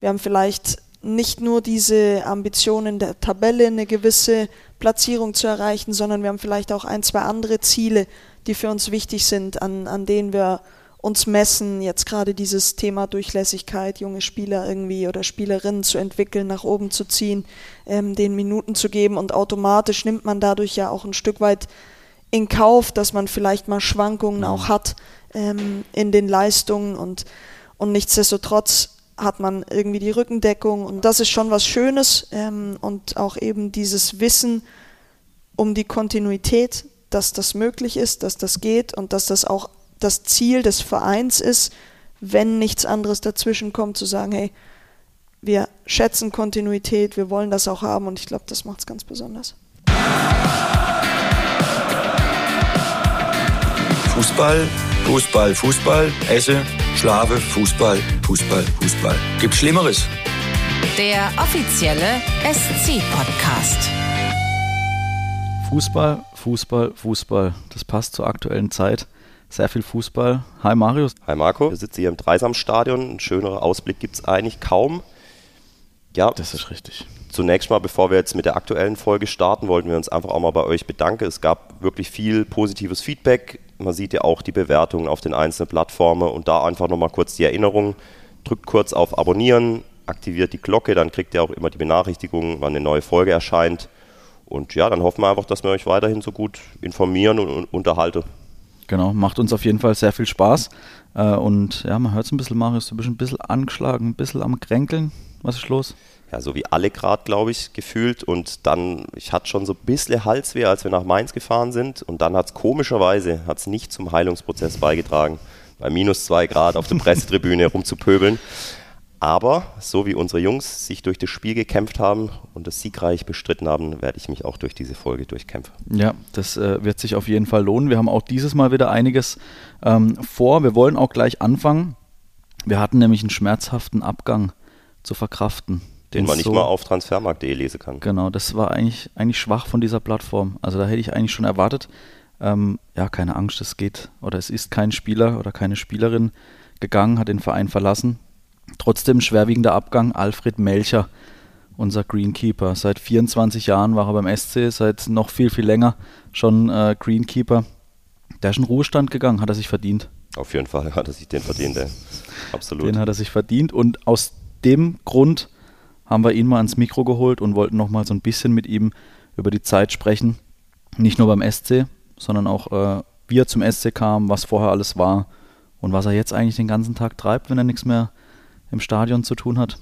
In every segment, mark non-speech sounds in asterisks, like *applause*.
Wir haben vielleicht nicht nur diese Ambition in der Tabelle eine gewisse Platzierung zu erreichen, sondern wir haben vielleicht auch ein, zwei andere Ziele, die für uns wichtig sind, an, an denen wir uns messen, jetzt gerade dieses Thema Durchlässigkeit, junge Spieler irgendwie oder Spielerinnen zu entwickeln, nach oben zu ziehen, ähm, den Minuten zu geben. Und automatisch nimmt man dadurch ja auch ein Stück weit in Kauf, dass man vielleicht mal Schwankungen auch mhm. hat ähm, in den Leistungen. Und, und nichtsdestotrotz hat man irgendwie die Rückendeckung und das ist schon was Schönes ähm, und auch eben dieses Wissen um die Kontinuität, dass das möglich ist, dass das geht und dass das auch das Ziel des Vereins ist, wenn nichts anderes dazwischen kommt, zu sagen, hey, wir schätzen Kontinuität, wir wollen das auch haben und ich glaube, das macht es ganz besonders. Fußball, Fußball, Fußball, Esse, Schlafe, Fußball, Fußball, Fußball. Gibt's Schlimmeres? Der offizielle SC-Podcast. Fußball, Fußball, Fußball. Das passt zur aktuellen Zeit. Sehr viel Fußball. Hi Marius. Hi Marco. Wir sitzen hier im Dreisamstadion. Ein schönerer Ausblick gibt es eigentlich kaum. Ja, das ist richtig. Zunächst mal, bevor wir jetzt mit der aktuellen Folge starten, wollten wir uns einfach auch mal bei euch bedanken. Es gab wirklich viel positives Feedback. Man sieht ja auch die Bewertungen auf den einzelnen Plattformen und da einfach nochmal kurz die Erinnerung. Drückt kurz auf Abonnieren, aktiviert die Glocke, dann kriegt ihr auch immer die Benachrichtigungen, wann eine neue Folge erscheint. Und ja, dann hoffen wir einfach, dass wir euch weiterhin so gut informieren und unterhalten. Genau, macht uns auf jeden Fall sehr viel Spaß. Äh, und ja, man hört es ein bisschen, Marius, du bist ein bisschen angeschlagen, ein bisschen am Kränkeln. Was ist los? Ja, so wie alle gerade, glaube ich, gefühlt. Und dann, ich hatte schon so ein bisschen Halsweh, als wir nach Mainz gefahren sind. Und dann hat es komischerweise hat's nicht zum Heilungsprozess beigetragen, bei minus zwei Grad auf der *laughs* Pressetribüne rumzupöbeln. Aber so wie unsere Jungs sich durch das Spiel gekämpft haben und das siegreich bestritten haben, werde ich mich auch durch diese Folge durchkämpfen. Ja, das äh, wird sich auf jeden Fall lohnen. Wir haben auch dieses Mal wieder einiges ähm, vor. Wir wollen auch gleich anfangen. Wir hatten nämlich einen schmerzhaften Abgang zu verkraften den man nicht so, mal auf transfermarkt.de lesen kann. Genau, das war eigentlich, eigentlich schwach von dieser Plattform. Also da hätte ich eigentlich schon erwartet, ähm, ja, keine Angst, es geht oder es ist kein Spieler oder keine Spielerin gegangen, hat den Verein verlassen. Trotzdem schwerwiegender Abgang, Alfred Melcher, unser Greenkeeper. Seit 24 Jahren war er beim SC, seit noch viel, viel länger schon äh, Greenkeeper. Der ist in Ruhestand gegangen, hat er sich verdient. Auf jeden Fall hat er sich den verdient, ey. absolut. Den hat er sich verdient und aus dem Grund haben wir ihn mal ans Mikro geholt und wollten noch mal so ein bisschen mit ihm über die Zeit sprechen. Nicht nur beim SC, sondern auch, äh, wie er zum SC kam, was vorher alles war und was er jetzt eigentlich den ganzen Tag treibt, wenn er nichts mehr im Stadion zu tun hat.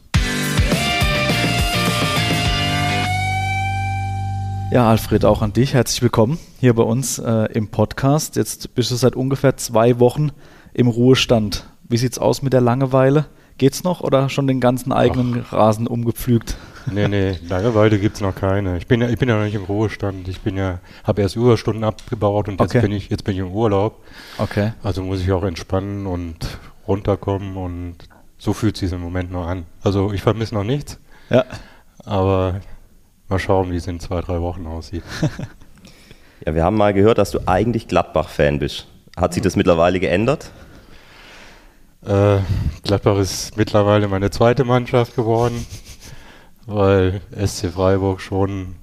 Ja, Alfred, auch an dich. Herzlich willkommen hier bei uns äh, im Podcast. Jetzt bist du seit ungefähr zwei Wochen im Ruhestand. Wie sieht's aus mit der Langeweile? Geht's noch oder schon den ganzen eigenen Ach. Rasen umgepflügt? Nee, nee, *laughs* Langeweile gibt es noch keine. Ich bin ja, ich bin ja noch nicht im Ruhestand. Ich bin ja, habe erst Überstunden abgebaut und jetzt bin ich, jetzt bin ich im Urlaub. Okay. Also muss ich auch entspannen und runterkommen und so fühlt sich im Moment noch an. Also ich vermisse noch nichts. Ja. Aber mal schauen, wie es in zwei, drei Wochen aussieht. *laughs* ja, wir haben mal gehört, dass du eigentlich Gladbach-Fan bist. Hat sich das mittlerweile geändert? Äh, Gladbach ist mittlerweile meine zweite Mannschaft geworden, weil SC Freiburg schon,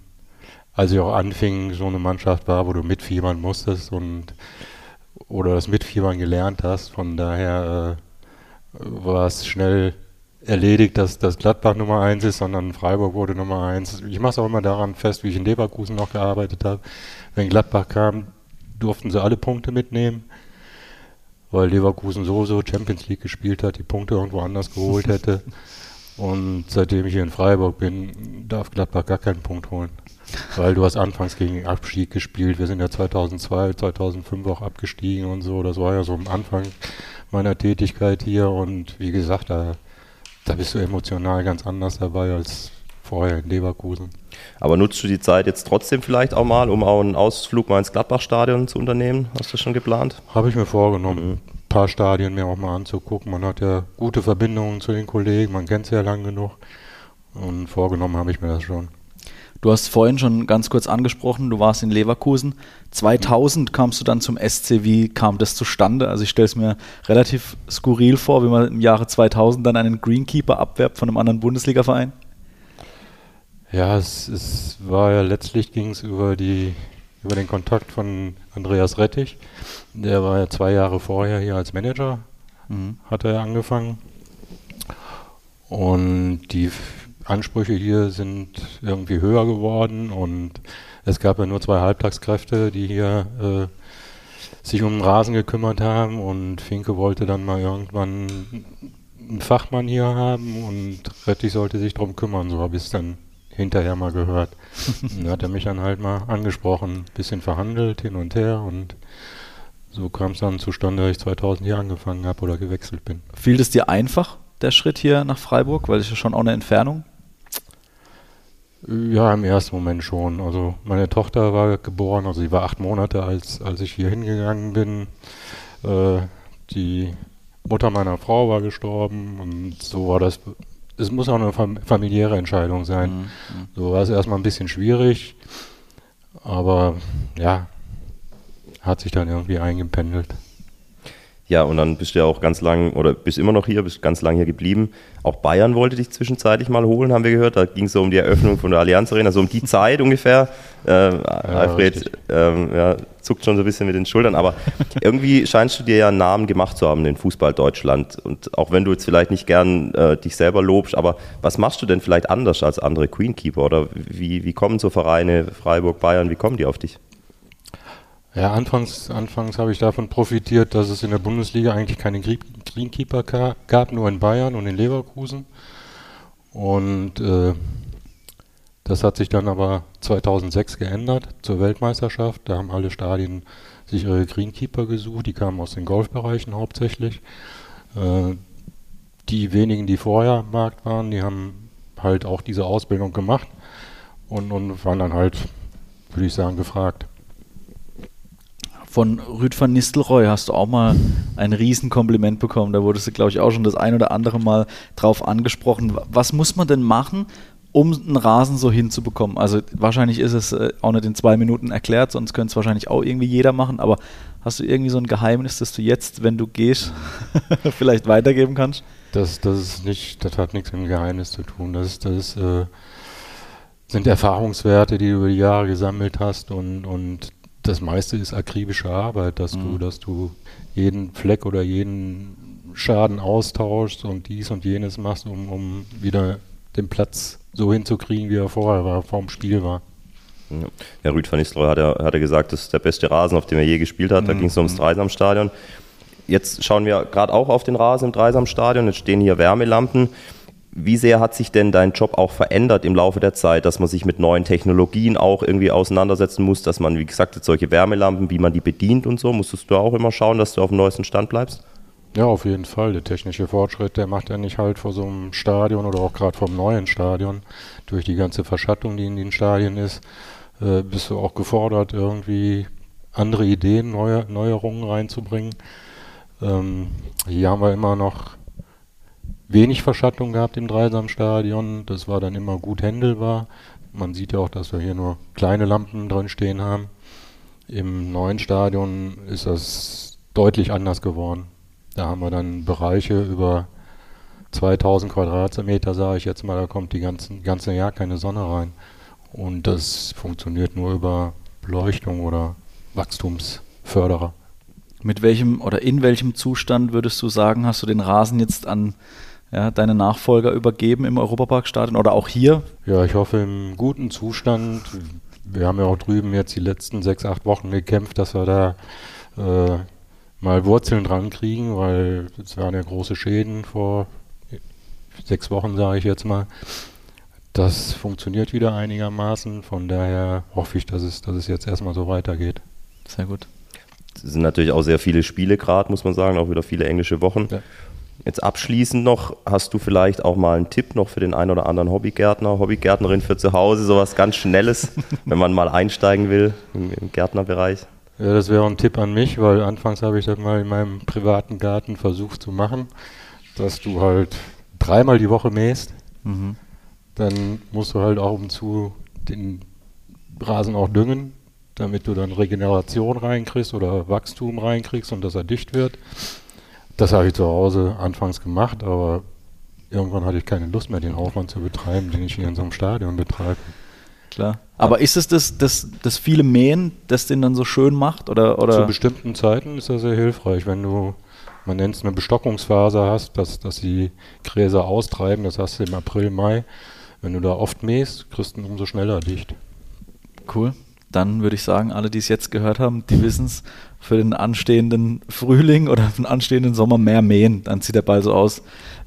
als ich auch anfing, so eine Mannschaft war, wo du mitfiebern musstest und oder das Mitfiebern gelernt hast. Von daher äh, war es schnell erledigt, dass das Gladbach Nummer eins ist, sondern Freiburg wurde Nummer eins. Ich mache es auch immer daran fest, wie ich in Leverkusen noch gearbeitet habe. Wenn Gladbach kam, durften sie alle Punkte mitnehmen weil Leverkusen sowieso Champions League gespielt hat, die Punkte irgendwo anders geholt hätte. *laughs* Und seitdem ich hier in Freiburg bin, darf Gladbach gar keinen Punkt holen. Weil du hast anfangs gegen Abstieg gespielt. Wir sind ja 2002, 2005 auch abgestiegen und so. Das war ja so am Anfang meiner Tätigkeit hier. Und wie gesagt, da, da bist du emotional ganz anders dabei als vorher in Leverkusen. Aber nutzt du die Zeit jetzt trotzdem vielleicht auch mal, um auch einen Ausflug mal ins Gladbach-Stadion zu unternehmen? Hast du das schon geplant? Habe ich mir vorgenommen, mhm. ein paar Stadien mir auch mal anzugucken. Man hat ja gute Verbindungen zu den Kollegen, man kennt sie ja lang genug. Und vorgenommen habe ich mir das schon. Du hast vorhin schon ganz kurz angesprochen, du warst in Leverkusen. 2000 kamst du dann zum SC. Wie kam das zustande? Also ich stelle es mir relativ skurril vor, wie man im Jahre 2000 dann einen Greenkeeper abwerbt von einem anderen Bundesligaverein. Ja, es, es war ja letztlich ging es über die über den Kontakt von Andreas Rettich. Der war ja zwei Jahre vorher hier als Manager, mhm. hat er angefangen. Und die Ansprüche hier sind irgendwie höher geworden und es gab ja nur zwei Halbtagskräfte, die hier äh, sich um den Rasen gekümmert haben und Finke wollte dann mal irgendwann einen Fachmann hier haben und Rettich sollte sich darum kümmern, so habe ich es dann hinterher mal gehört. dann hat er mich dann halt mal angesprochen, bisschen verhandelt hin und her und so kam es dann zustande, dass ich 2000 hier angefangen habe oder gewechselt bin. Fiel es dir einfach, der Schritt hier nach Freiburg, weil es ja schon auch eine Entfernung? Ja, im ersten Moment schon. Also meine Tochter war geboren, also sie war acht Monate, als, als ich hier hingegangen bin. Äh, die Mutter meiner Frau war gestorben und so war das es muss auch eine familiäre Entscheidung sein. Mhm, mhm. So war es erstmal ein bisschen schwierig, aber ja, hat sich dann irgendwie eingependelt. Ja, und dann bist du ja auch ganz lang, oder bist immer noch hier, bist ganz lang hier geblieben. Auch Bayern wollte dich zwischenzeitlich mal holen, haben wir gehört. Da ging es so um die Eröffnung von der Allianz Arena, so um die Zeit ungefähr. Äh, ja, Alfred ähm, ja, zuckt schon so ein bisschen mit den Schultern, aber *laughs* irgendwie scheinst du dir ja einen Namen gemacht zu haben in Fußball Deutschland. Und auch wenn du jetzt vielleicht nicht gern äh, dich selber lobst, aber was machst du denn vielleicht anders als andere Queenkeeper? Oder wie, wie kommen so Vereine, Freiburg, Bayern, wie kommen die auf dich? Ja, anfangs, anfangs habe ich davon profitiert, dass es in der Bundesliga eigentlich keine Greenkeeper gab, nur in Bayern und in Leverkusen. Und äh, das hat sich dann aber 2006 geändert zur Weltmeisterschaft. Da haben alle Stadien sich ihre Greenkeeper gesucht. Die kamen aus den Golfbereichen hauptsächlich. Äh, die wenigen, die vorher am Markt waren, die haben halt auch diese Ausbildung gemacht und, und waren dann halt, würde ich sagen, gefragt. Von Rüd van Nistelrooy hast du auch mal ein Riesenkompliment bekommen. Da wurdest du, glaube ich, auch schon das ein oder andere Mal drauf angesprochen. Was muss man denn machen, um einen Rasen so hinzubekommen? Also wahrscheinlich ist es äh, auch nicht in zwei Minuten erklärt, sonst könnte es wahrscheinlich auch irgendwie jeder machen. Aber hast du irgendwie so ein Geheimnis, das du jetzt, wenn du gehst, *laughs* vielleicht weitergeben kannst? Das, das ist nicht, das hat nichts mit dem Geheimnis zu tun. Das, das äh, sind Erfahrungswerte, die du über die Jahre gesammelt hast und, und das meiste ist akribische Arbeit, dass mhm. du, dass du jeden Fleck oder jeden Schaden austauschst und dies und jenes machst, um, um wieder den Platz so hinzukriegen, wie er vorher war, vor dem Spiel war. Ja, ja Rüd van Nistelrooy hat ja, hat ja gesagt, das ist der beste Rasen, auf dem er je gespielt hat. Da mhm. ging es ums Dreisamstadion. Jetzt schauen wir gerade auch auf den Rasen im Dreisamstadion. Jetzt stehen hier Wärmelampen. Wie sehr hat sich denn dein Job auch verändert im Laufe der Zeit, dass man sich mit neuen Technologien auch irgendwie auseinandersetzen muss, dass man, wie gesagt, jetzt solche Wärmelampen, wie man die bedient und so, musstest du auch immer schauen, dass du auf dem neuesten Stand bleibst? Ja, auf jeden Fall. Der technische Fortschritt, der macht ja nicht halt vor so einem Stadion oder auch gerade vom neuen Stadion, durch die ganze Verschattung, die in den Stadien ist, äh, bist du auch gefordert, irgendwie andere Ideen, neue, Neuerungen reinzubringen. Ähm, hier haben wir immer noch wenig Verschattung gehabt im Dreisamstadion. Das war dann immer gut händelbar. Man sieht ja auch, dass wir hier nur kleine Lampen drin stehen haben. Im neuen Stadion ist das deutlich anders geworden. Da haben wir dann Bereiche über 2000 Quadratmeter, sage ich jetzt mal, da kommt die ganzen, ganze Jahr keine Sonne rein. Und das funktioniert nur über Beleuchtung oder Wachstumsförderer. Mit welchem oder in welchem Zustand würdest du sagen, hast du den Rasen jetzt an ja, deine Nachfolger übergeben im Europaparkstadion oder auch hier? Ja, ich hoffe im guten Zustand. Wir haben ja auch drüben jetzt die letzten sechs, acht Wochen gekämpft, dass wir da äh, mal Wurzeln dran kriegen, weil es waren ja große Schäden vor sechs Wochen, sage ich jetzt mal. Das funktioniert wieder einigermaßen. Von daher hoffe ich, dass es, dass es jetzt erstmal so weitergeht. Sehr gut. Es sind natürlich auch sehr viele Spiele gerade, muss man sagen, auch wieder viele englische Wochen. Ja. Jetzt abschließend noch, hast du vielleicht auch mal einen Tipp noch für den einen oder anderen Hobbygärtner, Hobbygärtnerin für zu Hause, sowas ganz Schnelles, *laughs* wenn man mal einsteigen will im, im Gärtnerbereich? Ja, das wäre ein Tipp an mich, weil anfangs habe ich das mal in meinem privaten Garten versucht zu machen, dass du halt dreimal die Woche mähst. Mhm. Dann musst du halt auch um zu den Rasen auch düngen, damit du dann Regeneration reinkriegst oder Wachstum reinkriegst und dass er dicht wird. Das habe ich zu Hause anfangs gemacht, aber irgendwann hatte ich keine Lust mehr, den Aufwand zu betreiben, den ich hier in so einem Stadion betreibe. Klar. Aber ist es das, das, das viele Mähen, das den dann so schön macht? Oder, oder? Zu bestimmten Zeiten ist das sehr hilfreich, wenn du, man nennt es eine Bestockungsphase hast, dass, dass die Gräser austreiben, das hast du im April, Mai. Wenn du da oft mähst, kriegst du ihn umso schneller dicht. Cool. Dann würde ich sagen, alle, die es jetzt gehört haben, die wissen es, für den anstehenden Frühling oder für den anstehenden Sommer mehr mähen. Dann sieht der Ball so aus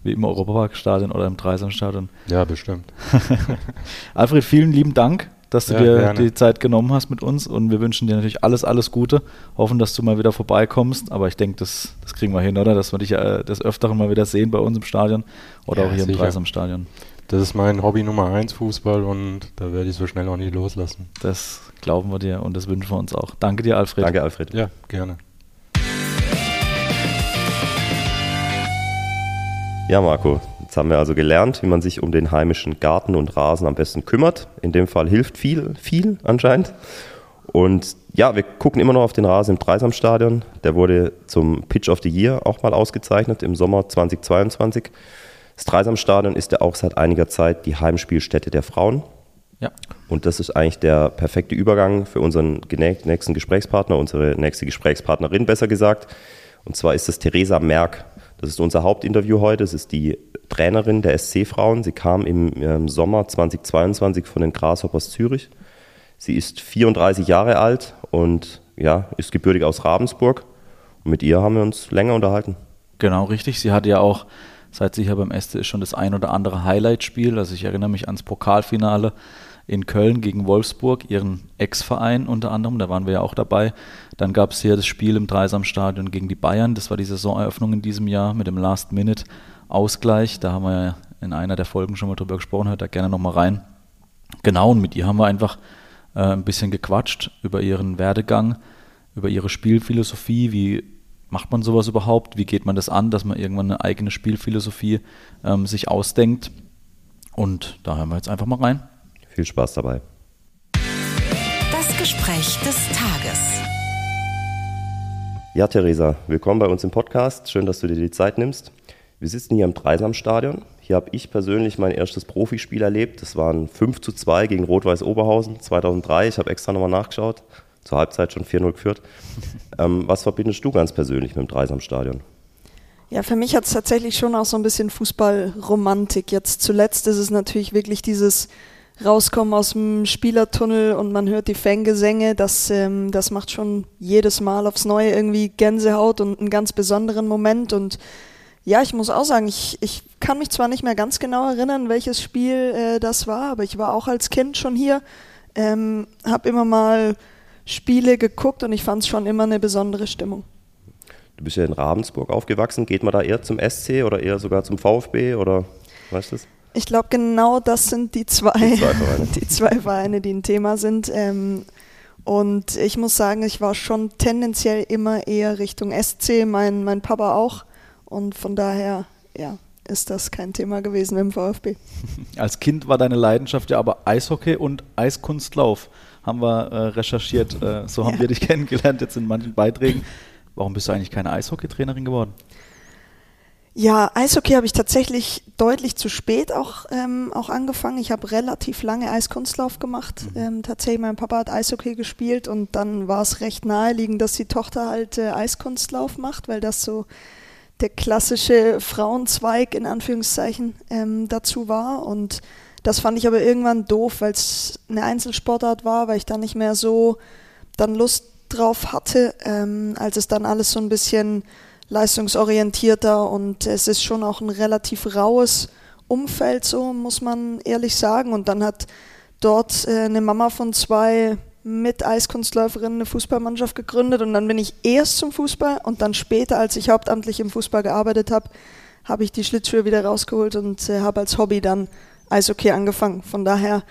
wie im Europaparkstadion oder im Dreisamstadion. Ja, bestimmt. *laughs* Alfred, vielen lieben Dank, dass du Ja, dir gerne. die Zeit genommen hast mit uns und wir wünschen dir natürlich alles, alles Gute. Hoffen, dass du mal wieder vorbeikommst, aber ich denke, das, das kriegen wir hin, oder? Dass wir dich äh, des Öfteren mal wieder sehen bei uns im Stadion oder Ja, auch hier im sicher. Dreisamstadion. Das ist mein Hobby Nummer eins, Fußball, und da werde ich so schnell auch nicht loslassen. Das glauben wir dir und das wünschen wir uns auch. Danke dir, Alfred. Danke, Alfred. Ja, gerne. Ja, Marco, jetzt haben wir also gelernt, wie man sich um den heimischen Garten und Rasen am besten kümmert. In dem Fall hilft viel, viel anscheinend. Und ja, wir gucken immer noch auf den Rasen im Dreisamstadion. Der wurde zum Pitch of the Year auch mal ausgezeichnet im Sommer 2022. Das Dreisamstadion ist ja auch seit einiger Zeit die Heimspielstätte der Frauen. Ja. Und das ist eigentlich der perfekte Übergang für unseren nächsten Gesprächspartner, unsere nächste Gesprächspartnerin besser gesagt. Und zwar ist es Theresa Merck. Das ist unser Hauptinterview heute. Das ist die Trainerin der SC-Frauen. Sie kam im ähm, Sommer 2022 von den Grasshoppers Zürich. Sie ist 34 Jahre alt und ja, ist gebürtig aus Ravensburg. Und mit ihr haben wir uns länger unterhalten. Genau, richtig. Sie hatte ja auch, seit sie hier beim SC ist, schon das ein oder andere Highlight-Spiel. Also ich erinnere mich ans Pokalfinale in Köln gegen Wolfsburg, ihren Ex-Verein unter anderem. Da waren wir ja auch dabei. Dann gab es hier das Spiel im Dreisamstadion gegen die Bayern. Das war die Saisoneröffnung in diesem Jahr mit dem Last-Minute-Ausgleich. Da haben wir ja in einer der Folgen schon mal drüber gesprochen. Hört da gerne nochmal rein. Genau, und mit ihr haben wir einfach äh, ein bisschen gequatscht über ihren Werdegang, über ihre Spielphilosophie, wie macht man sowas überhaupt, wie geht man das an, dass man irgendwann eine eigene Spielphilosophie ähm, sich ausdenkt. Und da hören wir jetzt einfach mal rein. Viel Spaß dabei. Das Gespräch des Tages. Ja, Theresa, willkommen bei uns im Podcast. Schön, dass du dir die Zeit nimmst. Wir sitzen hier im Dreisamstadion. Hier habe ich persönlich mein erstes Profispiel erlebt. Das waren 5 zu 2 gegen Rot-Weiß Oberhausen 2003. Ich habe extra nochmal nachgeschaut. Zur Halbzeit schon 4-0 geführt. *laughs* ähm, was verbindest du ganz persönlich mit dem Dreisamstadion? Ja, für mich hat es tatsächlich schon auch so ein bisschen Fußballromantik. Jetzt zuletzt ist es natürlich wirklich dieses Rauskommen aus dem Spielertunnel und man hört die Fangesänge. Das, ähm, das macht schon jedes Mal aufs Neue irgendwie Gänsehaut und einen ganz besonderen Moment. Und ja, ich muss auch sagen, ich, ich kann mich zwar nicht mehr ganz genau erinnern, welches Spiel äh, das war, aber ich war auch als Kind schon hier, ähm, habe immer mal Spiele geguckt und ich fand es schon immer eine besondere Stimmung. Du bist ja in Ravensburg aufgewachsen. Geht man da eher zum SC oder eher sogar zum VfB oder weißt du das? Ich glaube, genau das sind die zwei, Die zwei Vereine. *laughs* die zwei Vereine, die ein Thema sind. Ähm, und ich muss sagen, ich war schon tendenziell immer eher Richtung SC, mein, mein Papa auch. Und von daher, ja, ist das kein Thema gewesen im VfB. Als Kind war deine Leidenschaft ja aber Eishockey und Eiskunstlauf. Haben wir äh, recherchiert. Äh, so haben Ja. wir dich *laughs* kennengelernt jetzt in manchen Beiträgen. Warum bist du eigentlich keine Eishockeytrainerin geworden? Ja, Eishockey habe ich tatsächlich deutlich zu spät auch, ähm, auch angefangen. Ich habe relativ lange Eiskunstlauf gemacht. Ähm, tatsächlich, mein Papa hat Eishockey gespielt und dann war es recht naheliegend, dass die Tochter halt äh, Eiskunstlauf macht, weil das so der klassische Frauenzweig in Anführungszeichen ähm, dazu war. Und das fand ich aber irgendwann doof, weil es eine Einzelsportart war, weil ich da nicht mehr so dann Lust drauf hatte, ähm, als es dann alles so ein bisschen leistungsorientierter und es ist schon auch ein relativ raues Umfeld, so muss man ehrlich sagen. Und dann hat dort äh, eine Mama von zwei mit Eiskunstläuferinnen eine Fußballmannschaft gegründet und dann bin ich erst zum Fußball und dann später, als ich hauptamtlich im Fußball gearbeitet habe, habe ich die Schlittschuhe wieder rausgeholt und äh, habe als Hobby dann Eishockey angefangen. Von daher,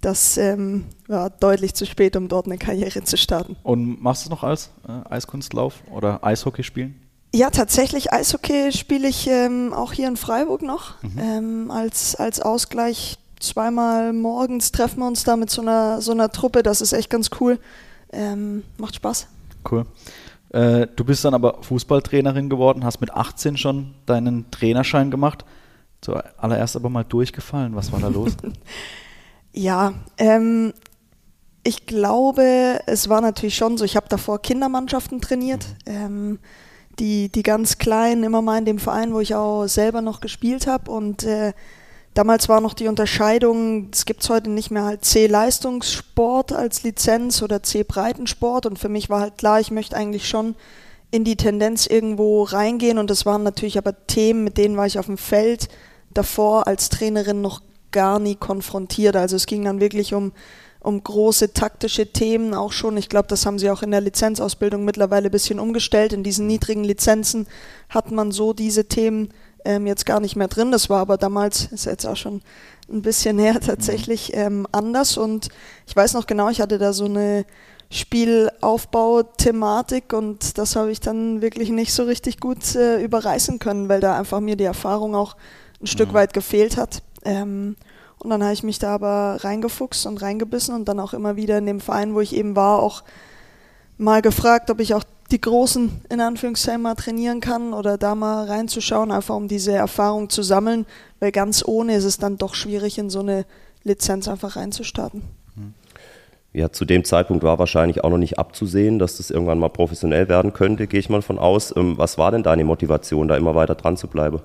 das ähm, war deutlich zu spät, um dort eine Karriere zu starten. Und machst du es noch als äh, Eiskunstlauf oder Eishockey spielen? Ja, tatsächlich Eishockey spiele ich ähm, auch hier in Freiburg noch ähm, als, als Ausgleich zweimal morgens treffen wir uns da mit so einer, so einer Truppe. Das ist echt ganz cool. Ähm, macht Spaß. Cool. Äh, du bist dann aber Fußballtrainerin geworden, hast mit 18 schon deinen Trainerschein gemacht. Zuallererst aber mal durchgefallen. Was war da los? *laughs* ja, ähm, ich glaube, es war natürlich schon so, ich habe davor Kindermannschaften trainiert. Mhm. Ähm, die, die ganz Kleinen immer mal in dem Verein, wo ich auch selber noch gespielt habe. Und äh, damals war noch die Unterscheidung, es gibt es heute nicht mehr halt C-Leistungssport als Lizenz oder C-Breitensport. Und für mich war halt klar, ich möchte eigentlich schon in die Tendenz irgendwo reingehen. Und das waren natürlich aber Themen, mit denen war ich auf dem Feld davor als Trainerin noch gar nie konfrontiert. Also es ging dann wirklich um um große taktische Themen auch schon. Ich glaube, das haben sie auch in der Lizenzausbildung mittlerweile ein bisschen umgestellt. In diesen niedrigen Lizenzen hat man so diese Themen ähm, jetzt gar nicht mehr drin. Das war aber damals, ist jetzt auch schon ein bisschen her tatsächlich ähm, anders. Und ich weiß noch genau, ich hatte da so eine Spielaufbau-Thematik und das habe ich dann wirklich nicht so richtig gut äh, überreißen können, weil da einfach mir die Erfahrung auch ein Stück mhm. weit gefehlt hat. Ähm, und dann habe ich mich da aber reingefuchst und reingebissen und dann auch immer wieder in dem Verein, wo ich eben war, auch mal gefragt, ob ich auch die Großen in Anführungszeichen mal trainieren kann oder da mal reinzuschauen, einfach um diese Erfahrung zu sammeln, weil ganz ohne ist es dann doch schwierig, in so eine Lizenz einfach reinzustarten. Ja, zu dem Zeitpunkt war wahrscheinlich auch noch nicht abzusehen, dass das irgendwann mal professionell werden könnte, gehe ich mal von aus. Ähm, was war denn deine Motivation, da immer weiter dran zu bleiben?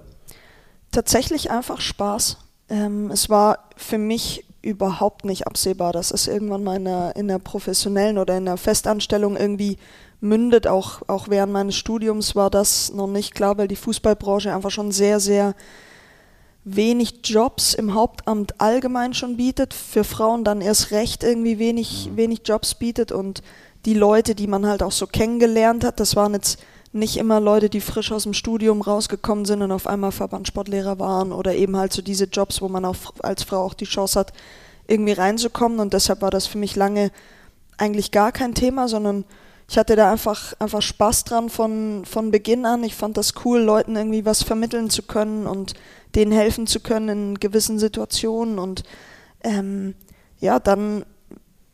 Tatsächlich einfach Spaß. Ähm, es war für mich überhaupt nicht absehbar, dass es irgendwann mal in der, in der professionellen oder in der Festanstellung irgendwie mündet. Auch, auch während meines Studiums war das noch nicht klar, weil die Fußballbranche einfach schon sehr, sehr wenig Jobs im Hauptamt allgemein schon bietet, für Frauen dann erst recht irgendwie wenig, mhm. wenig Jobs bietet und die Leute, die man halt auch so kennengelernt hat, das waren jetzt nicht immer Leute, die frisch aus dem Studium rausgekommen sind und auf einmal Verbandssportlehrer waren oder eben halt so diese Jobs, wo man auch als Frau auch die Chance hat, irgendwie reinzukommen. Und deshalb war das für mich lange eigentlich gar kein Thema, sondern ich hatte da einfach, einfach Spaß dran von, von Beginn an. Ich fand das cool, Leuten irgendwie was vermitteln zu können und denen helfen zu können in gewissen Situationen. Und ähm, ja, dann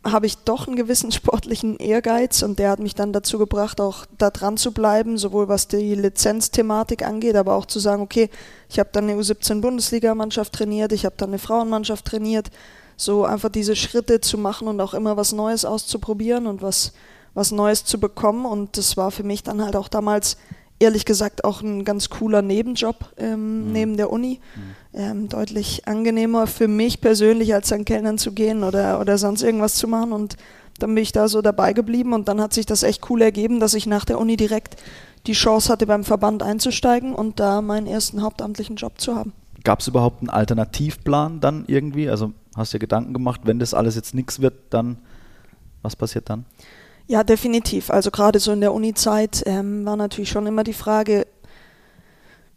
habe ich doch einen gewissen sportlichen Ehrgeiz und der hat mich dann dazu gebracht, auch da dran zu bleiben, sowohl was die Lizenzthematik angeht, aber auch zu sagen, okay, ich habe dann eine U17-Bundesligamannschaft trainiert, ich habe dann eine Frauenmannschaft trainiert, so einfach diese Schritte zu machen und auch immer was Neues auszuprobieren und was, was Neues zu bekommen. Und das war für mich dann halt auch damals ehrlich gesagt auch ein ganz cooler Nebenjob ähm, mhm. neben der Uni. Mhm. Ähm, deutlich angenehmer für mich persönlich, als an Kellnern zu gehen oder, oder sonst irgendwas zu machen. Und dann bin ich da so dabei geblieben und dann hat sich das echt cool ergeben, dass ich nach der Uni direkt die Chance hatte, beim Verband einzusteigen und da meinen ersten hauptamtlichen Job zu haben. Gab es überhaupt einen Alternativplan dann irgendwie? Also hast du dir Gedanken gemacht, wenn das alles jetzt nichts wird, dann was passiert dann? Ja, definitiv. Also gerade so in der Uni-Zeit ähm, war natürlich schon immer die Frage,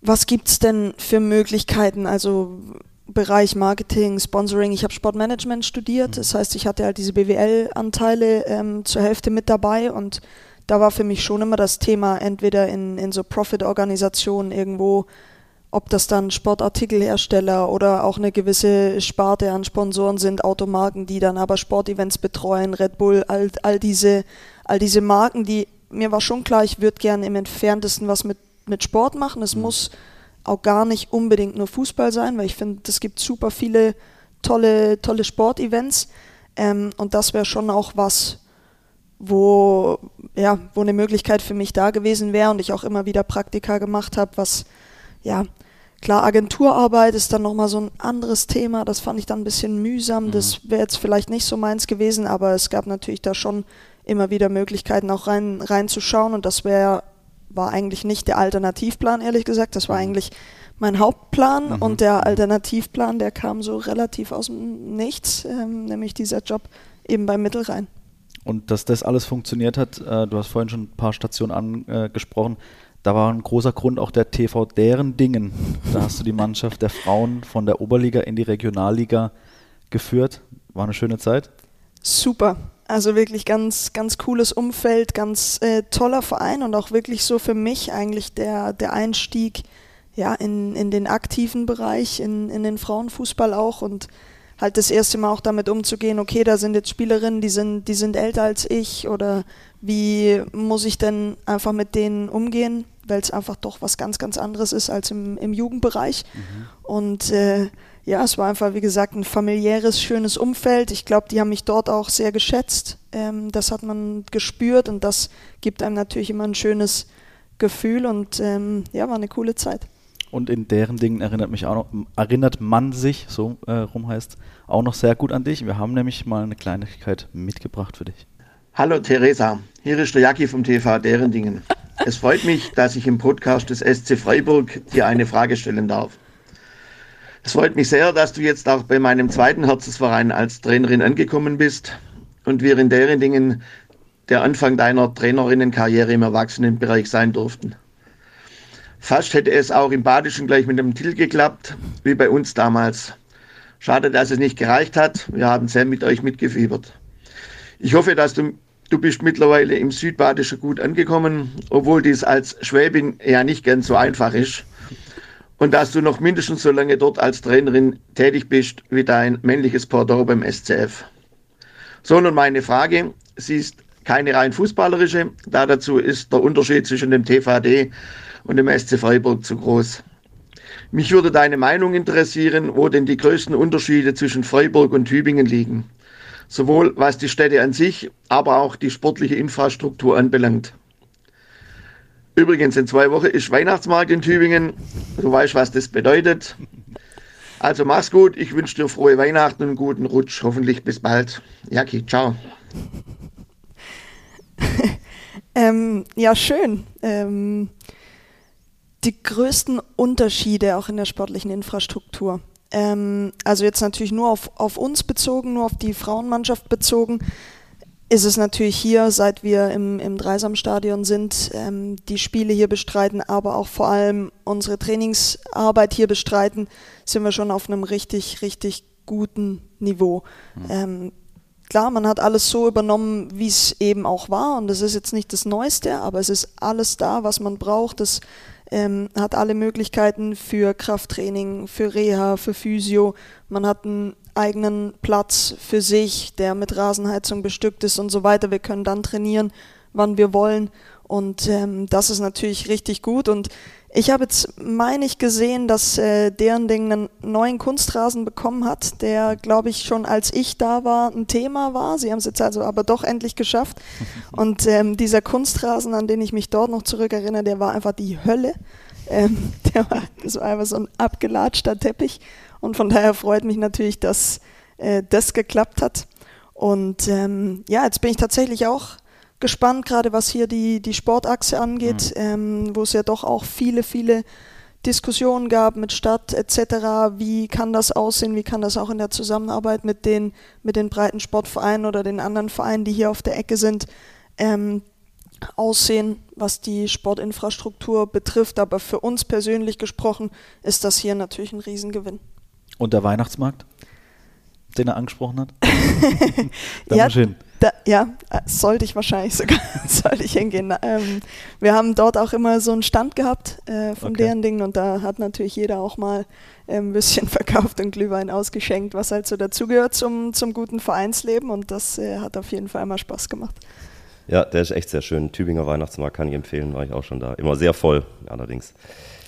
was gibt es denn für Möglichkeiten? Also Bereich Marketing, Sponsoring. Ich habe Sportmanagement studiert, mhm. das heißt, ich hatte halt diese BWL-Anteile ähm, zur Hälfte mit dabei und da war für mich schon immer das Thema, entweder in, in so Profit-Organisationen irgendwo ob das dann Sportartikelhersteller oder auch eine gewisse Sparte an Sponsoren sind, Automarken, die dann aber Sportevents betreuen, Red Bull, all, all, diese, all diese Marken, die mir war schon klar, ich würde gerne im entferntesten was mit, mit Sport machen. Es mhm. muss auch gar nicht unbedingt nur Fußball sein, weil ich finde, es gibt super viele tolle, tolle Sportevents. Ähm, und das wäre schon auch was, wo, ja, wo eine Möglichkeit für mich da gewesen wäre und ich auch immer wieder Praktika gemacht habe, was ja, Klar, Agenturarbeit ist dann nochmal so ein anderes Thema. Das fand ich dann ein bisschen mühsam. Mhm. Das wäre jetzt vielleicht nicht so meins gewesen, aber es gab natürlich da schon immer wieder Möglichkeiten, auch rein, reinzuschauen. Und das wäre, war eigentlich nicht der Alternativplan, ehrlich gesagt. Das war mhm. eigentlich mein Hauptplan. Mhm. Und der Alternativplan, der kam so relativ aus dem Nichts, ähm, nämlich dieser Job eben beim Mittelrhein. Und dass das alles funktioniert hat, äh, du hast vorhin schon ein paar Stationen angesprochen, da war ein großer Grund auch der TV deren Dingen. Da hast du die Mannschaft der Frauen von der Oberliga in die Regionalliga geführt. War eine schöne Zeit. Super. Also wirklich ganz, ganz cooles Umfeld, ganz äh, toller Verein und auch wirklich so für mich eigentlich der, der Einstieg ja, in, in den aktiven Bereich, in, in den Frauenfußball auch. Und halt das erste Mal auch damit umzugehen, okay, da sind jetzt Spielerinnen, die sind, die sind älter als ich oder wie muss ich denn einfach mit denen umgehen, weil es einfach doch was ganz, ganz anderes ist als im, im Jugendbereich. Mhm. Und äh, ja, es war einfach, wie gesagt, ein familiäres, schönes Umfeld. Ich glaube, die haben mich dort auch sehr geschätzt. Ähm, das hat man gespürt und das gibt einem natürlich immer ein schönes Gefühl und ähm, ja, war eine coole Zeit. Und in deren Dingen erinnert mich auch noch, erinnert man sich, so äh, rum heißt, auch noch sehr gut an dich. Wir haben nämlich mal eine Kleinigkeit mitgebracht für dich. Hallo Theresa, hier ist der Jacki vom TV Deren Dingen. Es freut mich, dass ich im Podcast des SC Freiburg dir eine Frage stellen darf. Es freut mich sehr, dass du jetzt auch bei meinem zweiten Herzensverein als Trainerin angekommen bist und wir in deren Dingen der Anfang deiner Trainerinnenkarriere im Erwachsenenbereich sein durften. Fast hätte es auch im Badischen gleich mit dem Till geklappt, wie bei uns damals. Schade, dass es nicht gereicht hat. Wir haben sehr mit euch mitgefiebert. Ich hoffe, dass du, du bist mittlerweile im Südbadischen gut angekommen, obwohl dies als Schwäbin ja nicht ganz so einfach ist. Und dass du noch mindestens so lange dort als Trainerin tätig bist wie dein männliches Pendant beim SCF. So, nun meine Frage. Sie ist keine rein fußballerische, da dazu ist der Unterschied zwischen dem TVD und dem SC Freiburg zu groß. Mich würde deine Meinung interessieren, wo denn die größten Unterschiede zwischen Freiburg und Tübingen liegen. Sowohl was die Städte an sich, aber auch die sportliche Infrastruktur anbelangt. Übrigens, in zwei Wochen ist Weihnachtsmarkt in Tübingen. Du weißt, was das bedeutet. Also mach's gut. Ich wünsche dir frohe Weihnachten und einen guten Rutsch. Hoffentlich bis bald. Jacki, ciao. *laughs* ähm, ja, schön. Ähm, die größten Unterschiede auch in der sportlichen Infrastruktur? Ähm, also jetzt natürlich nur auf, auf uns bezogen, nur auf die Frauenmannschaft bezogen, ist es natürlich hier, seit wir im, im Dreisamstadion sind, ähm, die Spiele hier bestreiten, aber auch vor allem unsere Trainingsarbeit hier bestreiten, sind wir schon auf einem richtig, richtig guten Niveau. Mhm. Ähm, klar, man hat alles so übernommen, wie es eben auch war und das ist jetzt nicht das Neueste, aber es ist alles da, was man braucht. Das ähm, hat alle Möglichkeiten für Krafttraining, für Reha, für Physio. Man hat einen eigenen Platz für sich, der mit Rasenheizung bestückt ist und so weiter. Wir können dann trainieren, wann wir wollen. Und ähm, das ist natürlich richtig gut. Und ich habe jetzt, meine ich, gesehen, dass äh, deren Ding einen neuen Kunstrasen bekommen hat, der, glaube ich, schon als ich da war, ein Thema war. Sie haben es jetzt also aber doch endlich geschafft. *laughs* Und ähm, dieser Kunstrasen, an den ich mich dort noch zurückerinnere, der war einfach die Hölle. Ähm, *laughs* der war, das war einfach so ein abgelatschter Teppich. Und von daher freut mich natürlich, dass äh, das geklappt hat. Und ähm, ja, jetzt bin ich tatsächlich auch gespannt, gerade was hier die, die Sportachse angeht, mhm. ähm, wo es ja doch auch viele, viele Diskussionen gab mit Stadt etc. Wie kann das aussehen? Wie kann das auch in der Zusammenarbeit mit den, mit den breiten Sportvereinen oder den anderen Vereinen, die hier auf der Ecke sind, ähm, aussehen, was die Sportinfrastruktur betrifft. Aber für uns persönlich gesprochen ist das hier natürlich ein Riesengewinn. Und der Weihnachtsmarkt, den er angesprochen hat? *laughs* ja, da, ja, äh, sollte ich wahrscheinlich *laughs* sogar sollte ich hingehen. Ähm, wir haben dort auch immer so einen Stand gehabt äh, von okay. deren Dingen und da hat natürlich jeder auch mal äh, ein bisschen *laughs* verkauft und Glühwein ausgeschenkt, was halt so dazugehört zum, zum guten Vereinsleben und das äh, hat auf jeden Fall immer Spaß gemacht. Ja, der ist echt sehr schön. Tübinger Weihnachtsmarkt kann ich empfehlen, war ich auch schon da. Immer sehr voll, allerdings.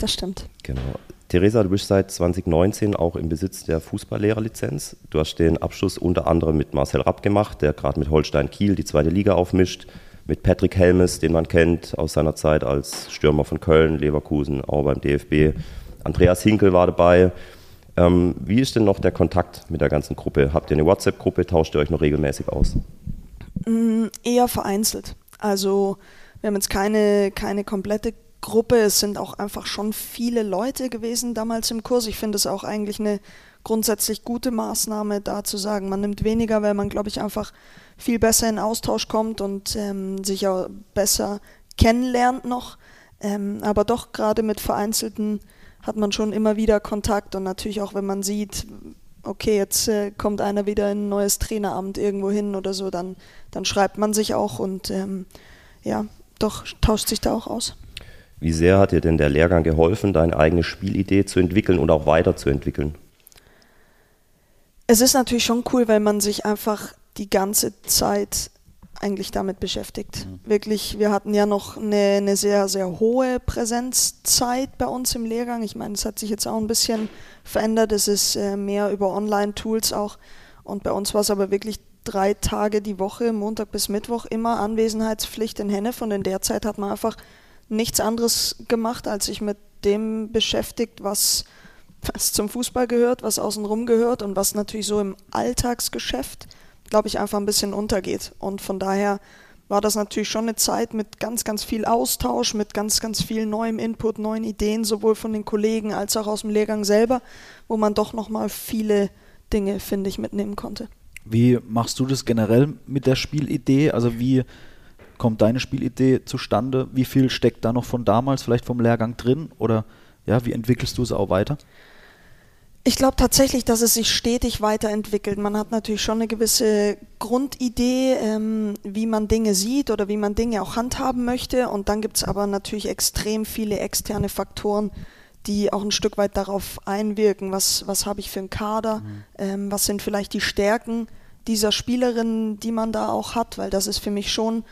Das stimmt. Genau. Theresa, du bist seit 2019 auch im Besitz der Fußballlehrerlizenz. Du hast den Abschluss unter anderem mit Marcel Rapp gemacht, der gerade mit Holstein Kiel die zweite Liga aufmischt, mit Patrick Helmes, den man kennt aus seiner Zeit als Stürmer von Köln, Leverkusen, auch beim DFB. Andreas Hinkel war dabei. Ähm, wie ist denn noch der Kontakt mit der ganzen Gruppe? Habt ihr eine WhatsApp-Gruppe? Tauscht ihr euch noch regelmäßig aus? Mm, eher vereinzelt. Also wir haben jetzt keine, keine komplette Gruppe. Es sind auch einfach schon viele Leute gewesen damals im Kurs. Ich finde es auch eigentlich eine grundsätzlich gute Maßnahme, da zu sagen, man nimmt weniger, weil man, glaube ich, einfach viel besser in Austausch kommt und ähm, sich auch besser kennenlernt noch. Ähm, aber doch gerade mit Vereinzelten hat man schon immer wieder Kontakt und natürlich auch, wenn man sieht, okay, jetzt äh, kommt einer wieder in ein neues Traineramt irgendwo hin oder so, dann, dann schreibt man sich auch und ähm, ja, doch tauscht sich da auch aus. Wie sehr hat dir denn der Lehrgang geholfen, deine eigene Spielidee zu entwickeln und auch weiterzuentwickeln? Es ist natürlich schon cool, weil man sich einfach die ganze Zeit eigentlich damit beschäftigt. Mhm. Wirklich, wir hatten ja noch eine, eine, sehr, sehr hohe Präsenzzeit bei uns im Lehrgang. Ich meine, es hat sich jetzt auch ein bisschen verändert. Es ist äh, mehr über Online-Tools auch. Und bei uns war es aber wirklich drei Tage die Woche, Montag bis Mittwoch, immer Anwesenheitspflicht in Hennef. Und in der Zeit hat man einfach nichts anderes gemacht, als sich mit dem beschäftigt, was, was zum Fußball gehört, was außenrum gehört und was natürlich so im Alltagsgeschäft glaube ich, einfach ein bisschen untergeht. Und von daher war das natürlich schon eine Zeit mit ganz, ganz viel Austausch, mit ganz, ganz viel neuem Input, neuen Ideen, sowohl von den Kollegen als auch aus dem Lehrgang selber, wo man doch nochmal viele Dinge, finde ich, mitnehmen konnte. Wie machst du das generell mit der Spielidee? Also wie kommt deine Spielidee zustande? Wie viel steckt da noch von damals, vielleicht vom Lehrgang drin? Oder ja, wie entwickelst du es auch weiter? Ich glaube tatsächlich, dass es sich stetig weiterentwickelt. Man hat natürlich schon eine gewisse Grundidee, ähm, wie man Dinge sieht oder wie man Dinge auch handhaben möchte. Und dann gibt es aber natürlich extrem viele externe Faktoren, die auch ein Stück weit darauf einwirken. Was, was habe ich für einen Kader? Mhm. Ähm, was sind vielleicht die Stärken dieser Spielerin, die man da auch hat? Weil das ist für mich schon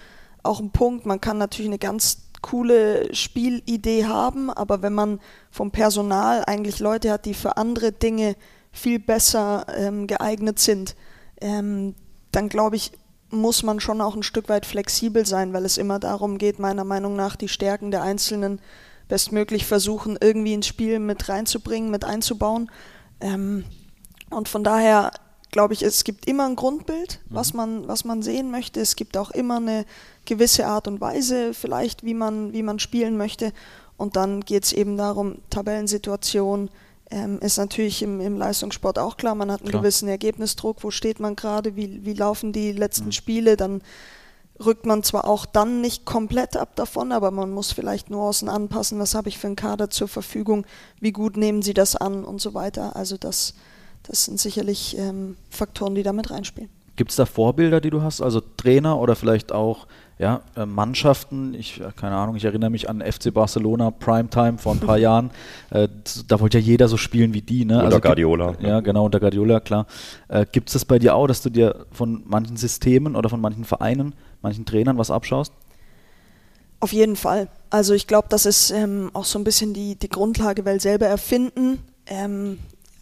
auch ein Punkt. Man kann natürlich eine ganz coole Spielidee haben, aber wenn man vom Personal eigentlich Leute hat, die für andere Dinge viel besser ähm, geeignet sind, ähm, dann glaube ich, muss man schon auch ein Stück weit flexibel sein, weil es immer darum geht, meiner Meinung nach, die Stärken der Einzelnen bestmöglich versuchen, irgendwie ins Spiel mit reinzubringen, mit einzubauen. Ähm, und von daher glaube ich, es gibt immer ein Grundbild, was mhm. man, was man sehen möchte. Es gibt auch immer eine gewisse Art und Weise, vielleicht, wie man, wie man spielen möchte. Und dann geht es eben darum, Tabellensituation ähm, ist natürlich im, im, Leistungssport auch klar. Man hat einen klar. gewissen Ergebnisdruck. Wo steht man gerade? Wie, wie laufen die letzten mhm. Spiele? Dann rückt man zwar auch dann nicht komplett ab davon, aber man muss vielleicht Nuancen anpassen. Was habe ich für einen Kader zur Verfügung? Wie gut nehmen sie das an und so weiter? Also das das sind sicherlich ähm, Faktoren, die damit reinspielen. Gibt es da Vorbilder, die du hast, also Trainer oder vielleicht auch ja, äh, Mannschaften? Ich, äh, keine Ahnung, ich erinnere mich an FC Barcelona Primetime vor ein paar *laughs* Jahren. Äh, da wollte ja jeder so spielen wie die. Ne? Unter also, Guardiola. Ja, genau, unter Guardiola, klar. Äh, Gibt es das bei dir auch, dass du dir von manchen Systemen oder von manchen Vereinen, manchen Trainern was abschaust? Auf jeden Fall. Also ich glaube, das ist ähm, auch so ein bisschen die, die Grundlage, weil selber erfinden. Ähm,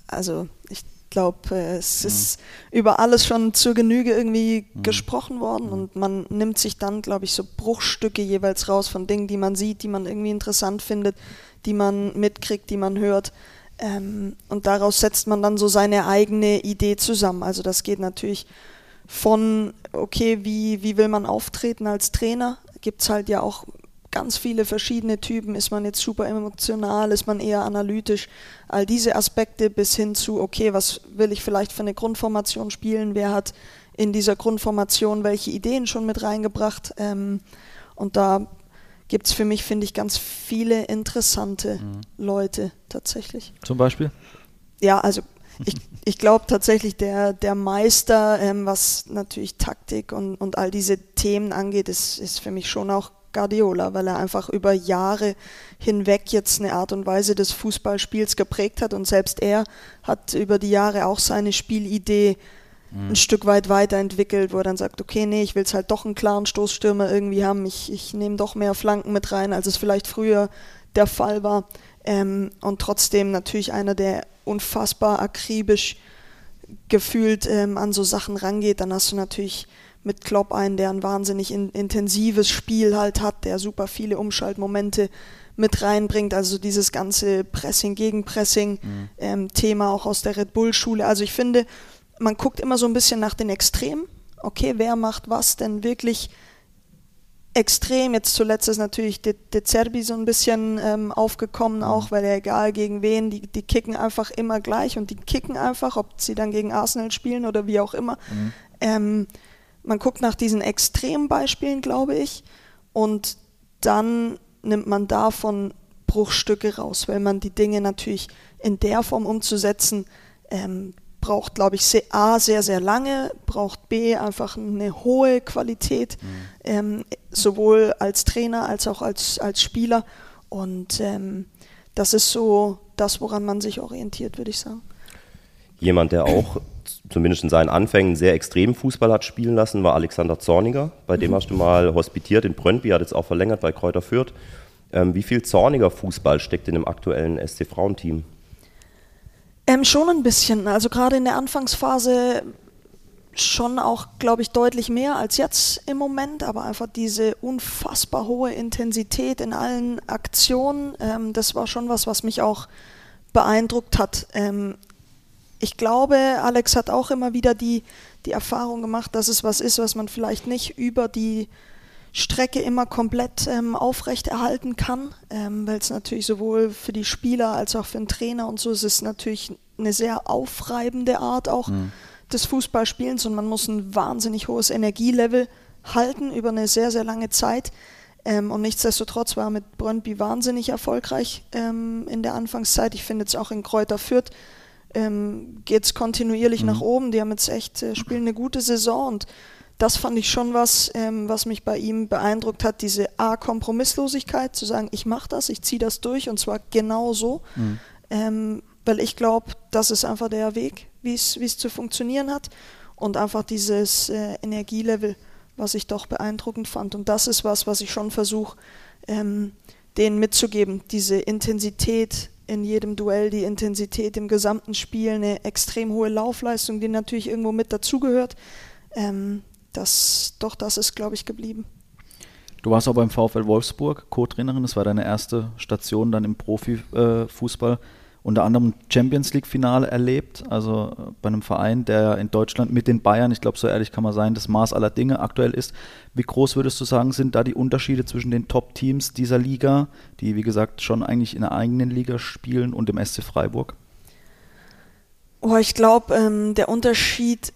also ich glaube, äh, es mhm. ist über alles schon zur Genüge irgendwie mhm. gesprochen worden und man nimmt sich dann, glaube ich, so Bruchstücke jeweils raus von Dingen, die man sieht, die man irgendwie interessant findet, die man mitkriegt, die man hört. Ähm, und daraus setzt man dann so seine eigene Idee zusammen. Also das geht natürlich von, okay, wie, wie will man auftreten als Trainer? Gibt es halt ja auch ganz viele verschiedene Typen. Ist man jetzt super emotional, ist man eher analytisch? All diese Aspekte bis hin zu, okay, was will ich vielleicht für eine Grundformation spielen? Wer hat in dieser Grundformation welche Ideen schon mit reingebracht? Ähm, und da gibt es für mich, finde ich, ganz viele interessante mhm. Leute tatsächlich. Zum Beispiel? Ja, also ich, *laughs* ich glaube tatsächlich, der, der Meister, ähm, was natürlich Taktik und, und all diese Themen angeht, ist, ist für mich schon auch Guardiola, weil er einfach über Jahre hinweg jetzt eine Art und Weise des Fußballspiels geprägt hat und selbst er hat über die Jahre auch seine Spielidee mhm. ein Stück weit weiterentwickelt, wo er dann sagt, okay, nee, ich will es halt doch einen klaren Stoßstürmer irgendwie haben, ich, ich nehme doch mehr Flanken mit rein, als es vielleicht früher der Fall war. Ähm, und trotzdem natürlich einer, der unfassbar akribisch gefühlt ähm, an so Sachen rangeht, dann hast du natürlich mit Klopp einen, der ein wahnsinnig in, intensives Spiel halt hat, der super viele Umschaltmomente mit reinbringt, also dieses ganze Pressing, Gegenpressing, mhm. ähm, Thema auch aus der Red Bull-Schule. Also ich finde, man guckt immer so ein bisschen nach den Extremen. Okay, wer macht was denn wirklich extrem? Jetzt zuletzt ist natürlich De, De Zerbi so ein bisschen ähm, aufgekommen, mhm. auch weil er egal gegen wen, die, die kicken einfach immer gleich und die kicken einfach, ob sie dann gegen Arsenal spielen oder wie auch immer. Mhm. Ähm, man guckt nach diesen Extrembeispielen, glaube ich, und dann nimmt man davon Bruchstücke raus, weil man die Dinge natürlich in der Form umzusetzen, ähm, braucht, glaube ich, A, sehr, sehr lange, braucht B, einfach eine hohe Qualität, mhm. ähm, sowohl als Trainer als auch als, als Spieler. Und ähm, das ist so das, woran man sich orientiert, würde ich sagen. Jemand, der auch zumindest in seinen Anfängen sehr extremen Fußball hat spielen lassen, war Alexander Zorniger. Bei dem hast du mal hospitiert in Brøndby, hat jetzt auch verlängert bei Kräuter Fürth. Ähm, wie viel Zorniger Fußball steckt in dem aktuellen SC Frauenteam? Ähm, schon ein bisschen. Also gerade in der Anfangsphase schon auch, glaube ich, deutlich mehr als jetzt im Moment, aber einfach diese unfassbar hohe Intensität in allen Aktionen, ähm, das war schon was, was mich auch beeindruckt hat. Ähm, ich glaube, Alex hat auch immer wieder die, die Erfahrung gemacht, dass es was ist, was man vielleicht nicht über die Strecke immer komplett ähm, aufrechterhalten kann, ähm, weil es natürlich sowohl für die Spieler als auch für den Trainer und so ist es natürlich eine sehr aufreibende Art auch mhm. des Fußballspielens und man muss ein wahnsinnig hohes Energielevel halten über eine sehr, sehr lange Zeit. Ähm, und nichtsdestotrotz war mit Brøndby wahnsinnig erfolgreich ähm, in der Anfangszeit. Ich finde jetzt auch in Kräuter Fürth ähm, geht es kontinuierlich mhm. nach oben. Die haben jetzt echt, äh, spielen eine gute Saison und das fand ich schon was, ähm, was mich bei ihm beeindruckt hat, diese A-Kompromisslosigkeit, zu sagen, ich mache das, ich ziehe das durch und zwar genau so, mhm. ähm, weil ich glaube, das ist einfach der Weg, wie es zu funktionieren hat und einfach dieses äh, Energielevel, was ich doch beeindruckend fand und das ist was, was ich schon versuche, ähm, denen mitzugeben, diese Intensität in jedem Duell, die Intensität im gesamten Spiel, eine extrem hohe Laufleistung, die natürlich irgendwo mit dazugehört. Ähm, das, doch, das ist, glaube ich, geblieben. Du warst auch beim VfL Wolfsburg Co-Trainerin, das war deine erste Station dann im Profifußball. Unter anderem Champions League-Finale erlebt, also äh, bei einem Verein, der in Deutschland mit den Bayern, ich glaube, so ehrlich kann man sein, das Maß aller Dinge aktuell ist. Wie groß würdest du sagen, sind da die Unterschiede zwischen den Top-Teams dieser Liga, die wie gesagt schon eigentlich in der eigenen Liga spielen, und dem SC Freiburg? Oh, ich glaube, ähm, der Unterschied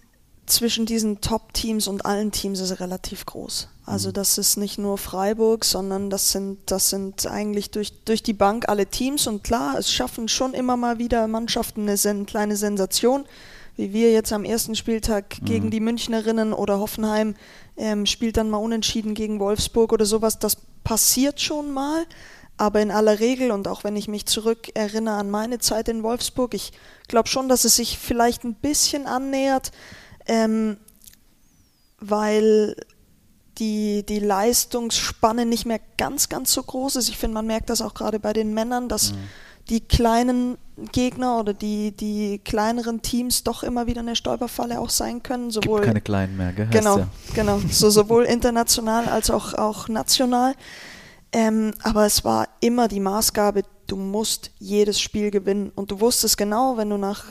zwischen diesen Top-Teams und allen Teams ist relativ groß. Also mhm. das ist nicht nur Freiburg, sondern das sind, das sind eigentlich durch, durch die Bank alle Teams. Und klar, es schaffen schon immer mal wieder Mannschaften eine sen kleine Sensation, wie wir jetzt am ersten Spieltag mhm. gegen die Münchnerinnen oder Hoffenheim ähm, spielt dann mal unentschieden gegen Wolfsburg oder sowas. Das passiert schon mal. Aber in aller Regel, und auch wenn ich mich zurück erinnere an meine Zeit in Wolfsburg, ich glaube schon, dass es sich vielleicht ein bisschen annähert, ähm, weil die, die Leistungsspanne nicht mehr ganz, ganz so groß ist. Ich finde, man merkt das auch gerade bei den Männern, dass mhm. die kleinen Gegner oder die, die kleineren Teams doch immer wieder eine Stolperfalle auch sein können. Sowohl, Gibt keine kleinen mehr, gell? Genau, ja. genau. So sowohl international als auch, auch national. Ähm, aber es war immer die Maßgabe, du musst jedes Spiel gewinnen. Und du wusstest genau, wenn du nach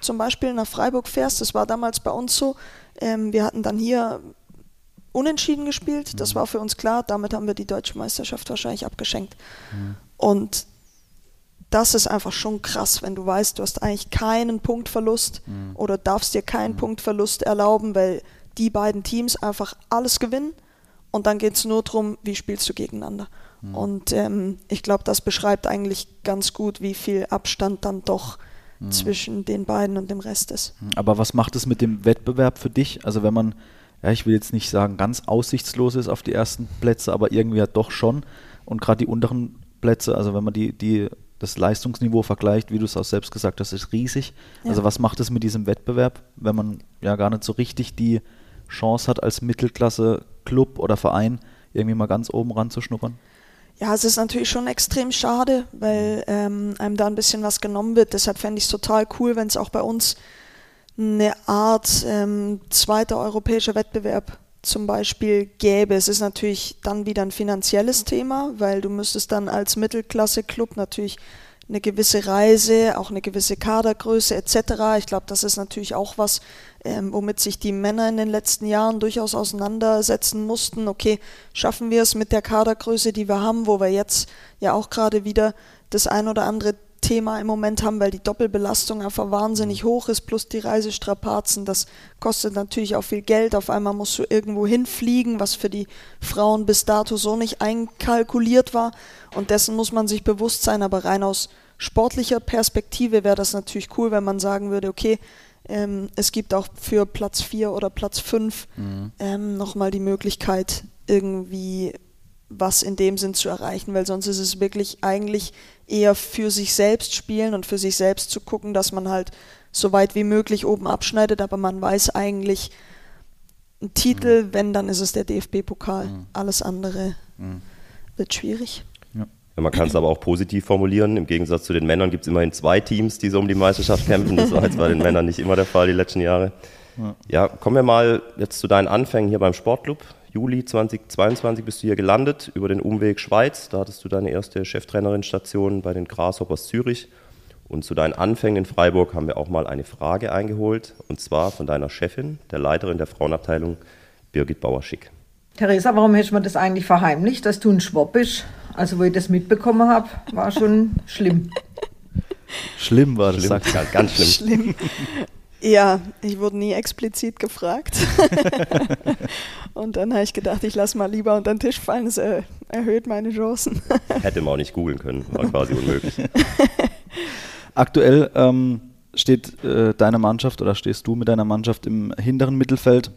zum Beispiel nach Freiburg fährst, das war damals bei uns so, ähm, wir hatten dann hier unentschieden gespielt, das mhm. war für uns klar, damit haben wir die deutsche Meisterschaft wahrscheinlich abgeschenkt. Mhm. Und das ist einfach schon krass, wenn du weißt, du hast eigentlich keinen Punktverlust mhm. oder darfst dir keinen mhm. Punktverlust erlauben, weil die beiden Teams einfach alles gewinnen und dann geht es nur darum, wie spielst du gegeneinander. Mhm. Und ähm, ich glaube, das beschreibt eigentlich ganz gut, wie viel Abstand dann doch mhm. zwischen den beiden und dem Rest ist. Mhm. Aber was macht es mit dem Wettbewerb für dich? Also wenn man, ja, ich will jetzt nicht sagen, ganz aussichtslos ist auf die ersten Plätze, aber irgendwie ja doch schon. Und gerade die unteren Plätze, also wenn man die, die, das Leistungsniveau vergleicht, wie du es auch selbst gesagt hast, ist riesig. Ja. Also was macht es mit diesem Wettbewerb, wenn man ja gar nicht so richtig die Chance hat, als Mittelklasse-Club oder Verein irgendwie mal ganz oben ranzuschnuppern? Ja, es ist natürlich schon extrem schade, weil ähm, einem da ein bisschen was genommen wird. Deshalb fände ich es total cool, wenn es auch bei uns eine Art ähm, zweiter europäischer Wettbewerb zum Beispiel gäbe. Es ist natürlich dann wieder ein finanzielles Thema, weil du müsstest dann als Mittelklasse-Club natürlich eine gewisse Reise, auch eine gewisse Kadergröße etc. Ich glaube, das ist natürlich auch was, ähm, womit sich die Männer in den letzten Jahren durchaus auseinandersetzen mussten. Okay, schaffen wir es mit der Kadergröße, die wir haben, wo wir jetzt ja auch gerade wieder das ein oder andere Thema im Moment haben, weil die Doppelbelastung einfach wahnsinnig hoch ist, plus die Reisestrapazen. Das kostet natürlich auch viel Geld. Auf einmal musst du irgendwo hinfliegen, was für die Frauen bis dato so nicht einkalkuliert war. Und dessen muss man sich bewusst sein. Aber rein aus sportlicher Perspektive wäre das natürlich cool, wenn man sagen würde, okay, ähm, es gibt auch für Platz 4 oder Platz 5 mhm. ähm, nochmal die Möglichkeit, irgendwie was in dem Sinn zu erreichen, weil sonst ist es wirklich eigentlich eher für sich selbst spielen und für sich selbst zu gucken, dass man halt so weit wie möglich oben abschneidet, aber man weiß eigentlich, ein Titel, mhm. wenn, dann ist es der DFB-Pokal. Mhm. Alles andere mhm. wird schwierig. Ja. man kann es aber auch positiv formulieren. Im Gegensatz zu den Männern gibt es immerhin zwei Teams, die so um die Meisterschaft kämpfen. Das war jetzt bei den Männern nicht immer der Fall die letzten Jahre. Ja. ja, kommen wir mal jetzt zu deinen Anfängen hier beim Sportclub. Juli 2022 bist du hier gelandet über den Umweg Schweiz. Da hattest du deine erste Cheftrainerin-Station bei den Grasshoppers Zürich. Und zu deinen Anfängen in Freiburg haben wir auch mal eine Frage eingeholt, und zwar von deiner Chefin, der Leiterin der Frauenabteilung, Birgit Bauer-Schick. Theresa, warum hättest du mir das eigentlich verheimlicht, dass du ein Schwab bist? Also, wo ich das mitbekommen habe, war schon schlimm. Schlimm war das, schlimm, sagt ganz, ganz schlimm. schlimm. Ja, ich wurde nie explizit gefragt. *laughs* und dann habe ich gedacht, ich lasse mal lieber unter den Tisch fallen, es erhöht meine Chancen. *laughs* Hätte man auch nicht googeln können, war quasi unmöglich. *laughs* Aktuell ähm, steht äh, deine Mannschaft oder stehst du mit deiner Mannschaft im hinteren Mittelfeld.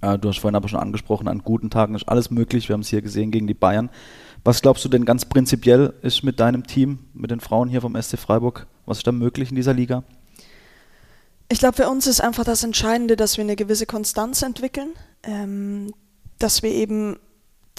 Äh, du hast vorhin aber schon angesprochen, an guten Tagen ist alles möglich. Wir haben es hier gesehen gegen die Bayern. Was glaubst du denn ganz prinzipiell ist mit deinem Team, mit den Frauen hier vom SC Freiburg? Was ist da möglich in dieser Liga? Ich glaube, für uns ist einfach das Entscheidende, dass wir eine gewisse Konstanz entwickeln, ähm, dass wir eben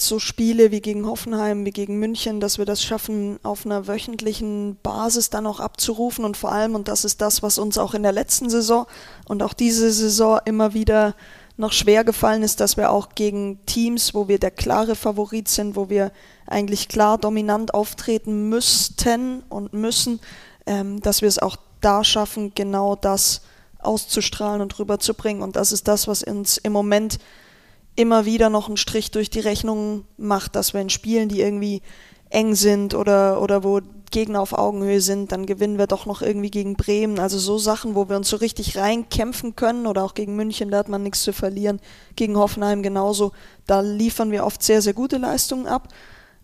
so Spiele wie gegen Hoffenheim, wie gegen München, dass wir das schaffen, auf einer wöchentlichen Basis dann auch abzurufen und vor allem, und das ist das, was uns auch in der letzten Saison und auch diese Saison immer wieder noch schwer gefallen ist, dass wir auch gegen Teams, wo wir der klare Favorit sind, wo wir eigentlich klar dominant auftreten müssten und müssen, ähm, dass wir es auch da schaffen, genau das auszustrahlen und rüberzubringen. Und das ist das, was uns im Moment immer wieder noch einen Strich durch die Rechnung macht, dass wir in Spielen, die irgendwie eng sind oder, oder wo Gegner auf Augenhöhe sind, dann gewinnen wir doch noch irgendwie gegen Bremen. Also so Sachen, wo wir uns so richtig reinkämpfen können oder auch gegen München, da hat man nichts zu verlieren. Gegen Hoffenheim genauso. Da liefern wir oft sehr, sehr gute Leistungen ab.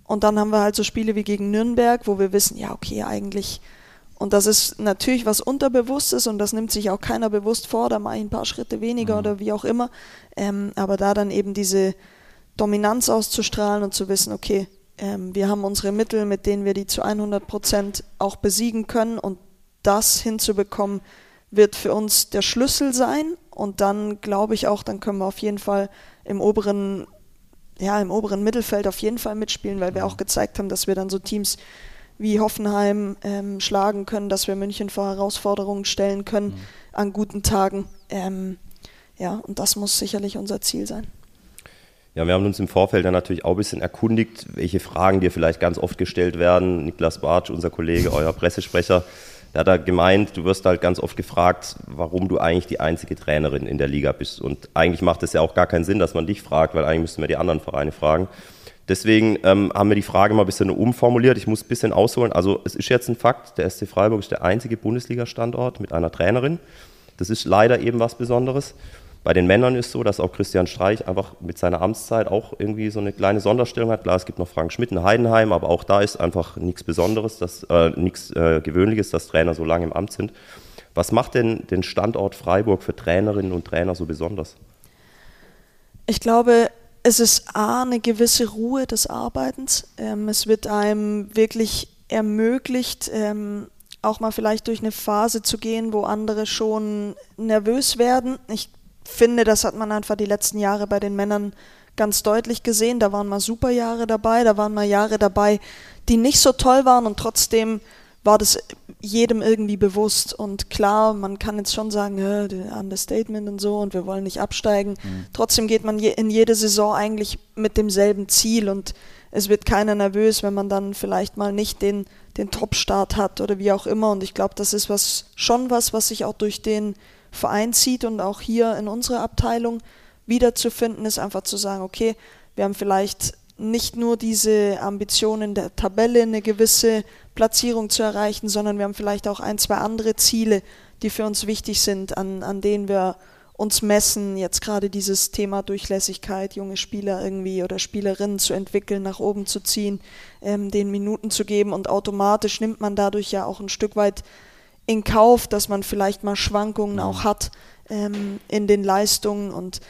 Und dann haben wir halt so Spiele wie gegen Nürnberg, wo wir wissen, ja, okay, eigentlich. Und das ist natürlich was Unterbewusstes und das nimmt sich auch keiner bewusst vor, da mache ich ein paar Schritte weniger mhm. oder wie auch immer. Ähm, aber da dann eben diese Dominanz auszustrahlen und zu wissen, okay, ähm, wir haben unsere Mittel, mit denen wir die zu 100 Prozent auch besiegen können und das hinzubekommen, wird für uns der Schlüssel sein. Und dann glaube ich auch, dann können wir auf jeden Fall im oberen, ja, im oberen Mittelfeld auf jeden Fall mitspielen, weil wir mhm. auch gezeigt haben, dass wir dann so Teams wie Hoffenheim ähm, schlagen können, dass wir München vor Herausforderungen stellen können mhm. an guten Tagen. Ähm, ja, und das muss sicherlich unser Ziel sein. Ja, wir haben uns im Vorfeld dann natürlich auch ein bisschen erkundigt, welche Fragen dir vielleicht ganz oft gestellt werden. Niklas Bartsch, unser Kollege, euer Pressesprecher, der hat da gemeint, du wirst halt ganz oft gefragt, warum du eigentlich die einzige Trainerin in der Liga bist. Und eigentlich macht es ja auch gar keinen Sinn, dass man dich fragt, weil eigentlich müssten wir die anderen Vereine fragen. Deswegen ähm, haben wir die Frage mal ein bisschen umformuliert. Ich muss ein bisschen ausholen. Also es ist jetzt ein Fakt, der SC Freiburg ist der einzige Bundesliga-Standort mit einer Trainerin. Das ist leider eben was Besonderes. Bei den Männern ist so, dass auch Christian Streich einfach mit seiner Amtszeit auch irgendwie so eine kleine Sonderstellung hat. Klar, es gibt noch Frank Schmidt in Heidenheim, aber auch da ist einfach nichts Besonderes, äh, nichts äh, Gewöhnliches, dass Trainer so lange im Amt sind. Was macht denn den Standort Freiburg für Trainerinnen und Trainer so besonders? Ich glaube, es ist A, eine gewisse Ruhe des Arbeitens. Ähm, es wird einem wirklich ermöglicht, ähm, auch mal vielleicht durch eine Phase zu gehen, wo andere schon nervös werden. Ich finde, das hat man einfach die letzten Jahre bei den Männern ganz deutlich gesehen. Da waren mal super Jahre dabei, da waren mal Jahre dabei, die nicht so toll waren und trotzdem war das jedem irgendwie bewusst. Und klar, man kann jetzt schon sagen, ja, Understatement und so und wir wollen nicht absteigen. Mhm. Trotzdem geht man in jede Saison eigentlich mit demselben Ziel und es wird keiner nervös, wenn man dann vielleicht mal nicht den, den Top-Start hat oder wie auch immer. Und ich glaube, das ist was schon was, was sich auch durch den Verein zieht und auch hier in unserer Abteilung wiederzufinden, ist einfach zu sagen, okay, wir haben vielleicht nicht nur diese Ambition in der Tabelle eine gewisse Platzierung zu erreichen, sondern wir haben vielleicht auch ein, zwei andere Ziele, die für uns wichtig sind, an, an denen wir uns messen, jetzt gerade dieses Thema Durchlässigkeit, junge Spieler irgendwie oder Spielerinnen zu entwickeln, nach oben zu ziehen, ähm, den Minuten zu geben. Und automatisch nimmt man dadurch ja auch ein Stück weit in Kauf, dass man vielleicht mal Schwankungen auch hat ähm, in den Leistungen. Und,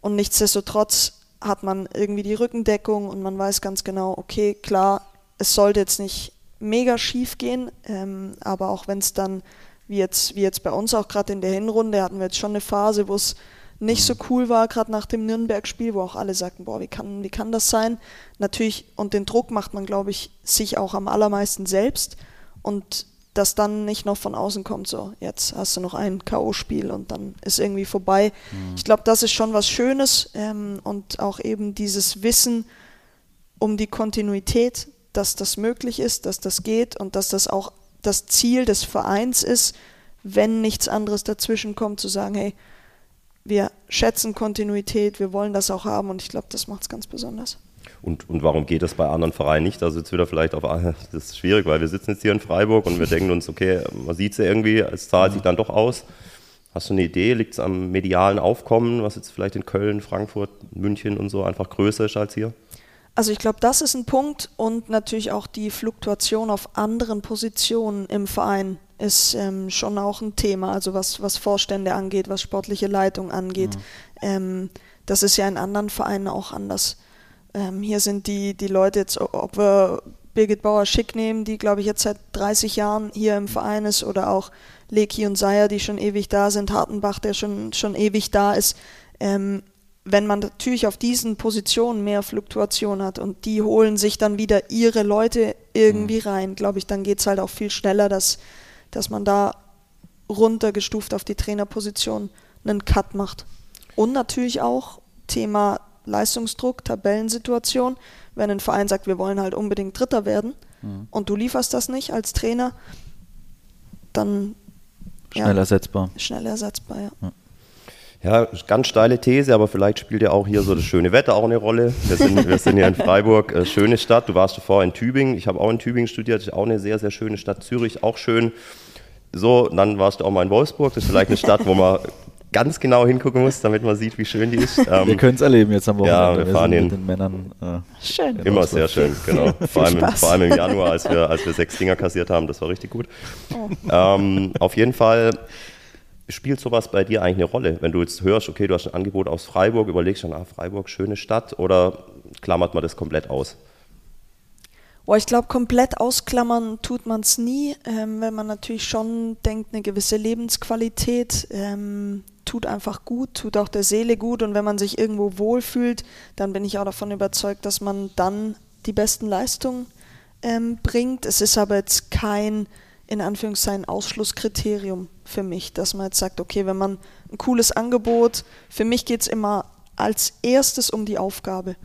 und nichtsdestotrotz hat man irgendwie die Rückendeckung und man weiß ganz genau, okay, klar, es sollte jetzt nicht mega schief gehen, ähm, aber auch wenn es dann wie jetzt, wie jetzt bei uns auch gerade in der Hinrunde, hatten wir jetzt schon eine Phase, wo es nicht so cool war, gerade nach dem Nürnberg-Spiel, wo auch alle sagten, boah, wie kann, wie kann das sein? Natürlich, und den Druck macht man, glaube ich, sich auch am allermeisten selbst. Und dass dann nicht noch von außen kommt, so, jetzt hast du noch ein K.O.-Spiel und dann ist irgendwie vorbei. Mhm. Ich glaube, das ist schon was Schönes ähm, und auch eben dieses Wissen um die Kontinuität, dass das möglich ist, dass das geht und dass das auch das Ziel des Vereins ist, wenn nichts anderes dazwischen kommt, zu sagen, hey, wir schätzen Kontinuität, wir wollen das auch haben und ich glaube, das macht es ganz besonders. Und, und warum geht das bei anderen Vereinen nicht? Also jetzt wieder vielleicht auf, das ist schwierig, weil wir sitzen jetzt hier in Freiburg und wir denken uns, okay, man sieht es ja irgendwie, es zahlt sich dann doch aus. Hast du eine Idee? Liegt es am medialen Aufkommen, was jetzt vielleicht in Köln, Frankfurt, München und so einfach größer ist als hier? Also ich glaube, das ist ein Punkt und natürlich auch die Fluktuation auf anderen Positionen im Verein ist ähm, schon auch ein Thema, also was, was Vorstände angeht, was sportliche Leitung angeht. Mhm. Ähm, das ist ja in anderen Vereinen auch anders. Ähm, hier sind die, die Leute jetzt, ob wir Birgit Bauer-Schick nehmen, die glaube ich jetzt seit 30 Jahren hier im Verein ist, oder auch Leki und Seyer, die schon ewig da sind, Hartenbach, der schon, schon ewig da ist. Ähm, wenn man natürlich auf diesen Positionen mehr Fluktuation hat und die holen sich dann wieder ihre Leute irgendwie mhm. rein, glaube ich, dann geht es halt auch viel schneller, dass, dass man da runtergestuft auf die Trainerposition einen Cut macht. Und natürlich auch Thema Leistungsdruck, Tabellensituation. Wenn ein Verein sagt, wir wollen halt unbedingt Dritter werden mhm. und du lieferst das nicht als Trainer, dann schnell ja, ersetzbar. Schnell ersetzbar, ja. ja. Ja, ganz steile These, aber vielleicht spielt ja auch hier so das schöne Wetter auch eine Rolle. Wir sind, wir sind hier in Freiburg, äh, schöne Stadt. Du warst davor in Tübingen. Ich habe auch in Tübingen studiert, auch eine sehr, sehr schöne Stadt. Zürich auch schön. So, dann warst du auch mal in Wolfsburg. Das ist vielleicht eine Stadt, wo man ganz genau hingucken muss, damit man sieht, wie schön die ist. Ähm, wir können es erleben jetzt am Wochenende. Ja, wir, wir fahren hin. mit den Männern. Äh, schön. Immer sehr schön, genau. *laughs* vor, allem, vor allem im Januar, als wir, als wir sechs Dinger kassiert haben, das war richtig gut. Oh. Ähm, auf jeden Fall spielt sowas bei dir eigentlich eine Rolle? Wenn du jetzt hörst, okay, du hast ein Angebot aus Freiburg, überlegst du, ah, Freiburg, schöne Stadt, oder klammert man das komplett aus? Boah, ich glaube, komplett ausklammern tut man es nie, ähm, wenn man natürlich schon denkt, eine gewisse Lebensqualität ähm, tut einfach gut, tut auch der Seele gut und wenn man sich irgendwo wohlfühlt, dann bin ich auch davon überzeugt, dass man dann die besten Leistungen ähm, bringt. Es ist aber jetzt kein in Anführungszeichen Ausschlusskriterium für mich, dass man jetzt sagt, okay, wenn man ein cooles Angebot, für mich geht es immer als erstes um die Aufgabe.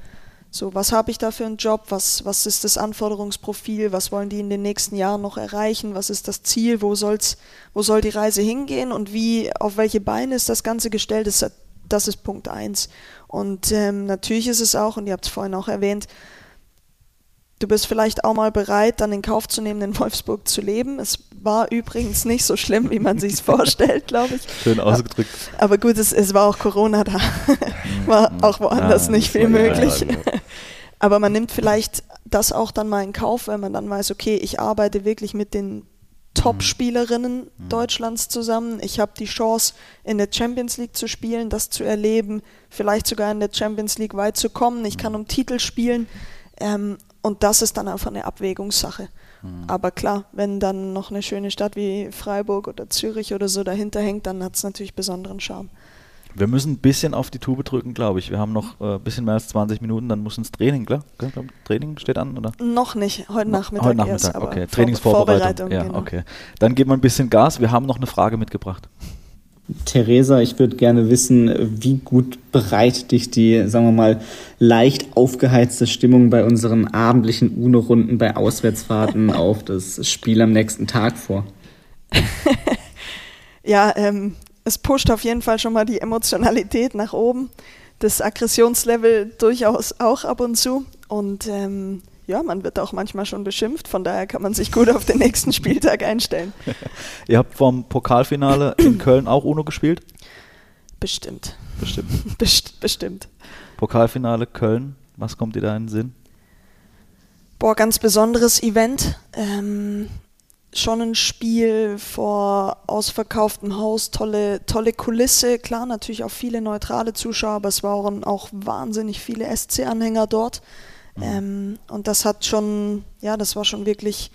So, was habe ich da für einen Job? Was, was ist das Anforderungsprofil? Was wollen die in den nächsten Jahren noch erreichen? Was ist das Ziel? Wo, soll's, wo soll die Reise hingehen? Und wie, auf welche Beine ist das Ganze gestellt? Das, das ist Punkt eins. Und ähm, natürlich ist es auch, und ihr habt es vorhin auch erwähnt, Du bist vielleicht auch mal bereit, dann in Kauf zu nehmen, in Wolfsburg zu leben. Es war übrigens nicht so schlimm, wie man sich *laughs* vorstellt, glaube ich. Schön ausgedrückt. Aber gut, es, es war auch Corona da. *laughs* war auch woanders ja, nicht viel möglich. Ja, *laughs* Aber man nimmt vielleicht das auch dann mal in Kauf, wenn man dann weiß, okay, ich arbeite wirklich mit den Top-Spielerinnen mhm. Deutschlands zusammen. Ich habe die Chance, in der Champions League zu spielen, das zu erleben, vielleicht sogar in der Champions League weit zu kommen. Ich kann um Titel spielen. Ähm, und das ist dann einfach eine Abwägungssache. Mhm. Aber klar, wenn dann noch eine schöne Stadt wie Freiburg oder Zürich oder so dahinter hängt, dann hat es natürlich besonderen Charme. Wir müssen ein bisschen auf die Tube drücken, glaube ich. Wir haben noch ein äh, bisschen mehr als 20 Minuten, dann muss ins Training, klar? Training steht an, oder? Noch nicht, heute Nachmittag. Heute Nachmittag, erst, okay. Trainingsvorbereitung. Ja, genau. okay. Dann geben wir ein bisschen Gas. Wir haben noch eine Frage mitgebracht. Theresa, ich würde gerne wissen, wie gut bereitet dich die, sagen wir mal, leicht aufgeheizte Stimmung bei unseren abendlichen UNO-Runden bei Auswärtsfahrten *laughs* auf das Spiel am nächsten Tag vor? *laughs* ja, ähm, es pusht auf jeden Fall schon mal die Emotionalität nach oben, das Aggressionslevel durchaus auch ab und zu und ähm, ja, man wird auch manchmal schon beschimpft, von daher kann man sich gut auf den nächsten Spieltag einstellen. *laughs* Ihr habt vom Pokalfinale in Köln auch UNO gespielt? Bestimmt. Bestimmt. *laughs* Best bestimmt. Pokalfinale Köln, was kommt dir da in den Sinn? Boah, ganz besonderes Event. Ähm, schon ein Spiel vor ausverkauftem Haus, tolle, tolle Kulisse, klar, natürlich auch viele neutrale Zuschauer, aber es waren auch wahnsinnig viele SC-Anhänger dort. Ähm, und das hat schon, ja, das war schon wirklich,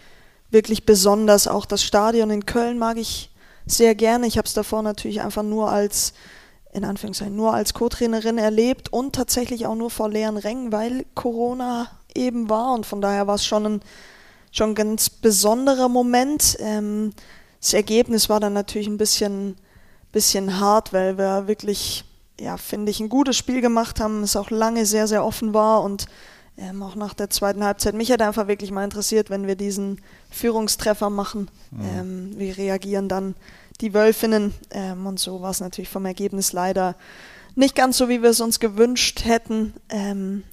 wirklich besonders. Auch das Stadion in Köln mag ich, sehr gerne. Ich habe es davor natürlich einfach nur als, in Anführungszeichen, nur als Co-Trainerin erlebt und tatsächlich auch nur vor leeren Rängen, weil Corona eben war und von daher war es schon ein, schon ein ganz besonderer Moment. Ähm, das Ergebnis war dann natürlich ein bisschen, bisschen hart, weil wir wirklich, ja, finde ich, ein gutes Spiel gemacht haben, es auch lange sehr, sehr offen war und ähm, auch nach der zweiten Halbzeit. Mich hätte einfach wirklich mal interessiert, wenn wir diesen Führungstreffer machen. Mhm. Ähm, wie reagieren dann die Wölfinnen? Ähm, und so war es natürlich vom Ergebnis leider nicht ganz so, wie wir es uns gewünscht hätten. Ähm,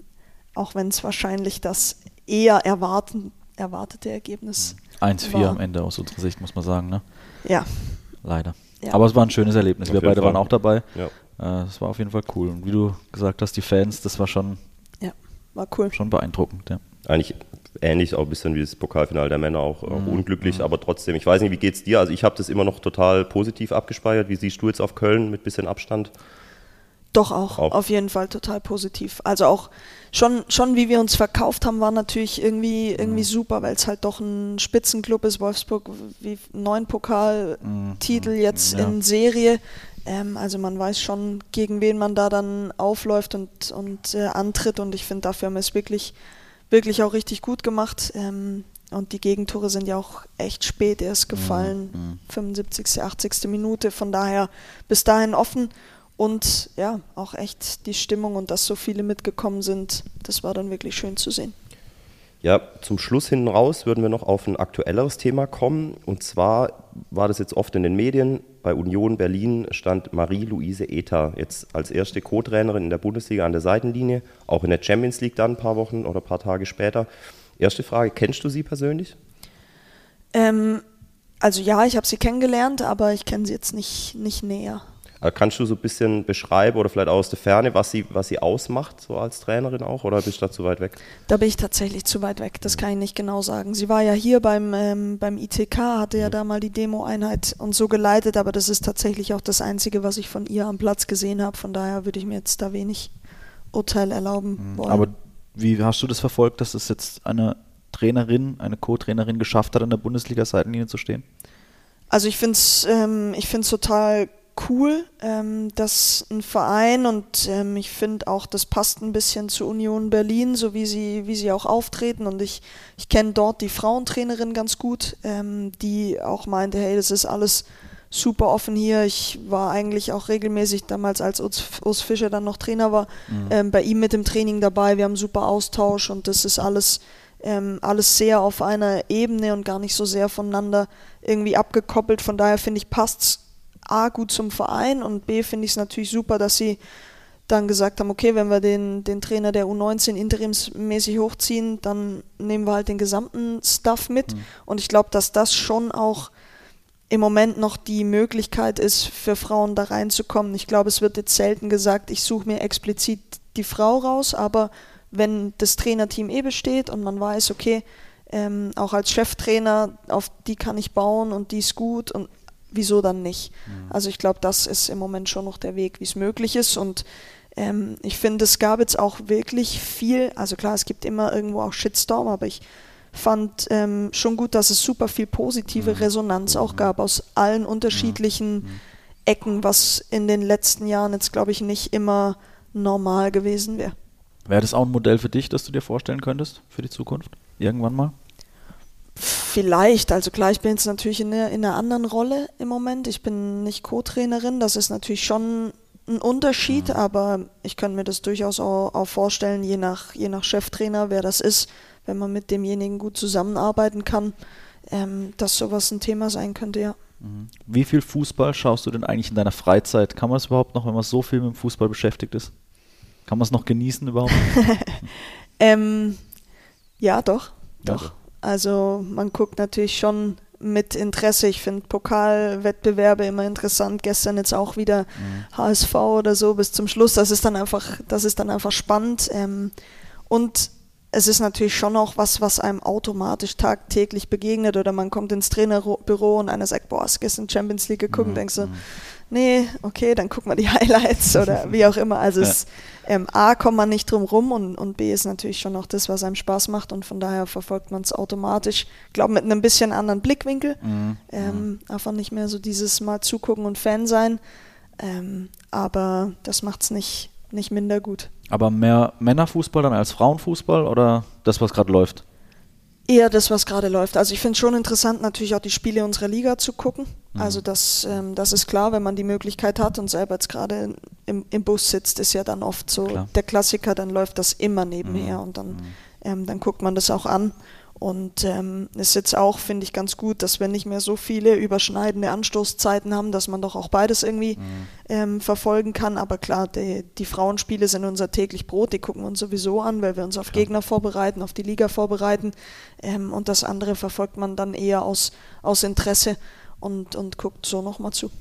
auch wenn es wahrscheinlich das eher erwarten, erwartete Ergebnis 1-4 am Ende aus unserer Sicht, muss man sagen. Ne? Ja. Leider. Ja. Aber es war ein schönes Erlebnis. Auf wir beide Fall. waren auch dabei. Ja. Äh, Es war auf jeden Fall cool. Und wie du gesagt hast, die Fans, das war schon, war cool. schon beeindruckend. Ja. Eigentlich ähnlich, auch ein bisschen wie das Pokalfinale der Männer, auch, auch Mhm. unglücklich, aber trotzdem, ich weiß nicht, wie geht's dir? Also ich habe das immer noch total positiv abgespeichert. Wie siehst du jetzt auf Köln mit bisschen Abstand? Doch auch, Auch. auf jeden Fall total positiv. Also auch schon, schon wie wir uns verkauft haben, war natürlich irgendwie, irgendwie super, weil es halt doch ein Spitzenclub ist, Wolfsburg, wie neun Pokaltitel jetzt Ja. in Serie. Ähm, also man weiß schon, gegen wen man da dann aufläuft und, und äh, antritt und ich finde, dafür haben wir es wirklich, wirklich auch richtig gut gemacht. Ähm, und die Gegentore sind ja auch echt spät erst gefallen, 75., 80. Minute. Von daher bis dahin offen. Und ja, auch echt die Stimmung und dass so viele mitgekommen sind, das war dann wirklich schön zu sehen. Ja, zum Schluss hinten raus würden wir noch auf ein aktuelleres Thema kommen. Und zwar war das jetzt oft in den Medien. Bei Union Berlin stand Marie-Louise Ether jetzt als erste Co-Trainerin in der Bundesliga an der Seitenlinie, auch in der Champions League dann ein paar Wochen oder ein paar Tage später. Erste Frage, kennst du sie persönlich? Ähm, also ja, ich habe sie kennengelernt, aber ich kenne sie jetzt nicht, nicht näher. Äh, Kannst du so ein bisschen beschreiben oder vielleicht auch aus der Ferne, was sie, was sie ausmacht, so als Trainerin auch, oder bist du da zu weit weg? Da bin ich tatsächlich zu weit weg, das kann ich nicht genau sagen. Sie war ja hier beim, ähm, beim ITK, hatte ja da mal die Demo-Einheit und so geleitet, aber das ist tatsächlich auch das Einzige, was ich von ihr am Platz gesehen habe. Von daher würde ich mir jetzt da wenig Urteil erlauben wollen. Aber wie hast du das verfolgt, dass es jetzt eine Trainerin, eine Co-Trainerin geschafft hat, an der Bundesliga-Seitenlinie zu stehen? Also ich finde es ähm, ich find's total cool, ähm, dass ein Verein und ähm, ich finde auch, das passt ein bisschen zu Union Berlin, so wie sie, wie sie auch auftreten und ich, ich kenne dort die Frauentrainerin ganz gut, ähm, die auch meinte, hey, das ist alles super offen hier. Ich war eigentlich auch regelmäßig damals, als Urs, Fischer dann noch Trainer war, ähm, bei ihm mit dem Training dabei. Wir haben super Austausch und das ist alles, ähm, alles sehr auf einer Ebene und gar nicht so sehr voneinander irgendwie abgekoppelt. Von daher finde ich, passt A gut zum Verein und B finde ich es natürlich super, dass sie dann gesagt haben, okay, wenn wir den, den Trainer der U19 interimsmäßig hochziehen, dann nehmen wir halt den gesamten Stuff mit. Und ich glaube, dass das schon auch im Moment noch die Möglichkeit ist, für Frauen da reinzukommen. Ich glaube, es wird jetzt selten gesagt, ich suche mir explizit die Frau raus, aber wenn das Trainerteam eh besteht und man weiß, okay, ähm, auch als Cheftrainer, auf die kann ich bauen und die ist gut und wieso dann nicht? Also ich glaube, das ist im Moment schon noch der Weg, wie es möglich ist und ähm, ich finde, es gab jetzt auch wirklich viel, also klar, es gibt immer irgendwo auch Shitstorm, aber ich fand ähm, schon gut, dass es super viel positive Resonanz auch gab aus allen unterschiedlichen Ecken, was in den letzten Jahren jetzt, glaube ich, nicht immer normal gewesen wäre. Wäre das auch ein Modell für dich, das du dir vorstellen könntest für die Zukunft? Irgendwann mal? Vielleicht, also klar, ich bin jetzt natürlich in einer, in einer anderen Rolle im Moment. Ich bin nicht Co-Trainerin, das ist natürlich schon ein Unterschied, aber ich könnte mir das durchaus auch, auch vorstellen, je nach, je nach Cheftrainer, wer das ist, wenn man mit demjenigen gut zusammenarbeiten kann, ähm, dass sowas ein Thema sein könnte, ja. Wie viel Fußball schaust du denn eigentlich in deiner Freizeit? Kann man das überhaupt noch, wenn man so viel mit dem Fußball beschäftigt ist? Kann man es noch genießen überhaupt? *laughs* Ähm, ja, doch, Ja, doch. Also man guckt natürlich schon mit Interesse. Ich finde Pokalwettbewerbe immer interessant. Gestern jetzt auch wieder HSV oder so bis zum Schluss. Das ist dann einfach, das ist dann einfach spannend. Ähm, und es ist natürlich schon auch was, was einem automatisch tagtäglich begegnet oder man kommt ins Trainerbüro und einer sagt, boah, hast du gestern Champions League geguckt mhm. und denkst so, nee, okay, dann guck mal die *laughs* Highlights oder *laughs* wie auch immer. Also ja. es, ähm, A, kommt man nicht drum rum und, und B ist natürlich schon auch das, was einem Spaß macht und von daher verfolgt man es automatisch. Ich glaube, mit einem bisschen anderen Blickwinkel. Mhm. Ähm, mhm. einfach nicht mehr so dieses Mal zugucken und Fan sein. Ähm, aber das macht es nicht, nicht minder gut. Aber mehr Männerfußball dann als Frauenfußball oder das, was gerade läuft? Eher das, was gerade läuft. Also ich finde es schon interessant, natürlich auch die Spiele unserer Liga zu gucken. Mhm. Also das, ähm, das ist klar, wenn man die Möglichkeit hat und selber jetzt gerade im, im Bus sitzt, ist ja dann oft so klar. der Klassiker, dann läuft das immer nebenher mhm. und dann, mhm. ähm, dann guckt man das auch an. Und ähm, ist jetzt auch, finde ich, ganz gut, dass wir nicht mehr so viele überschneidende Anstoßzeiten haben, dass man doch auch beides irgendwie mhm. ähm, verfolgen kann. Aber klar, die, die, Frauenspiele sind unser täglich Brot, die gucken wir uns sowieso an, weil wir uns auf. Gegner vorbereiten, auf die Liga vorbereiten. Ähm, und das andere verfolgt man dann eher aus, aus Interesse und, und guckt so nochmal zu.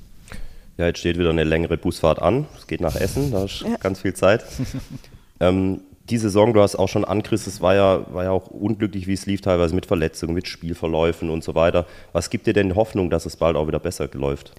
Ja, jetzt steht wieder eine längere Busfahrt an. Es geht nach Essen, da ist ja. ganz viel Zeit. *laughs* ähm, die Saison, du hast auch schon angerissen, es war ja, war ja auch unglücklich, wie es lief, teilweise mit Verletzungen, mit Spielverläufen und so weiter. Was gibt dir denn Hoffnung, dass es bald auch wieder besser läuft?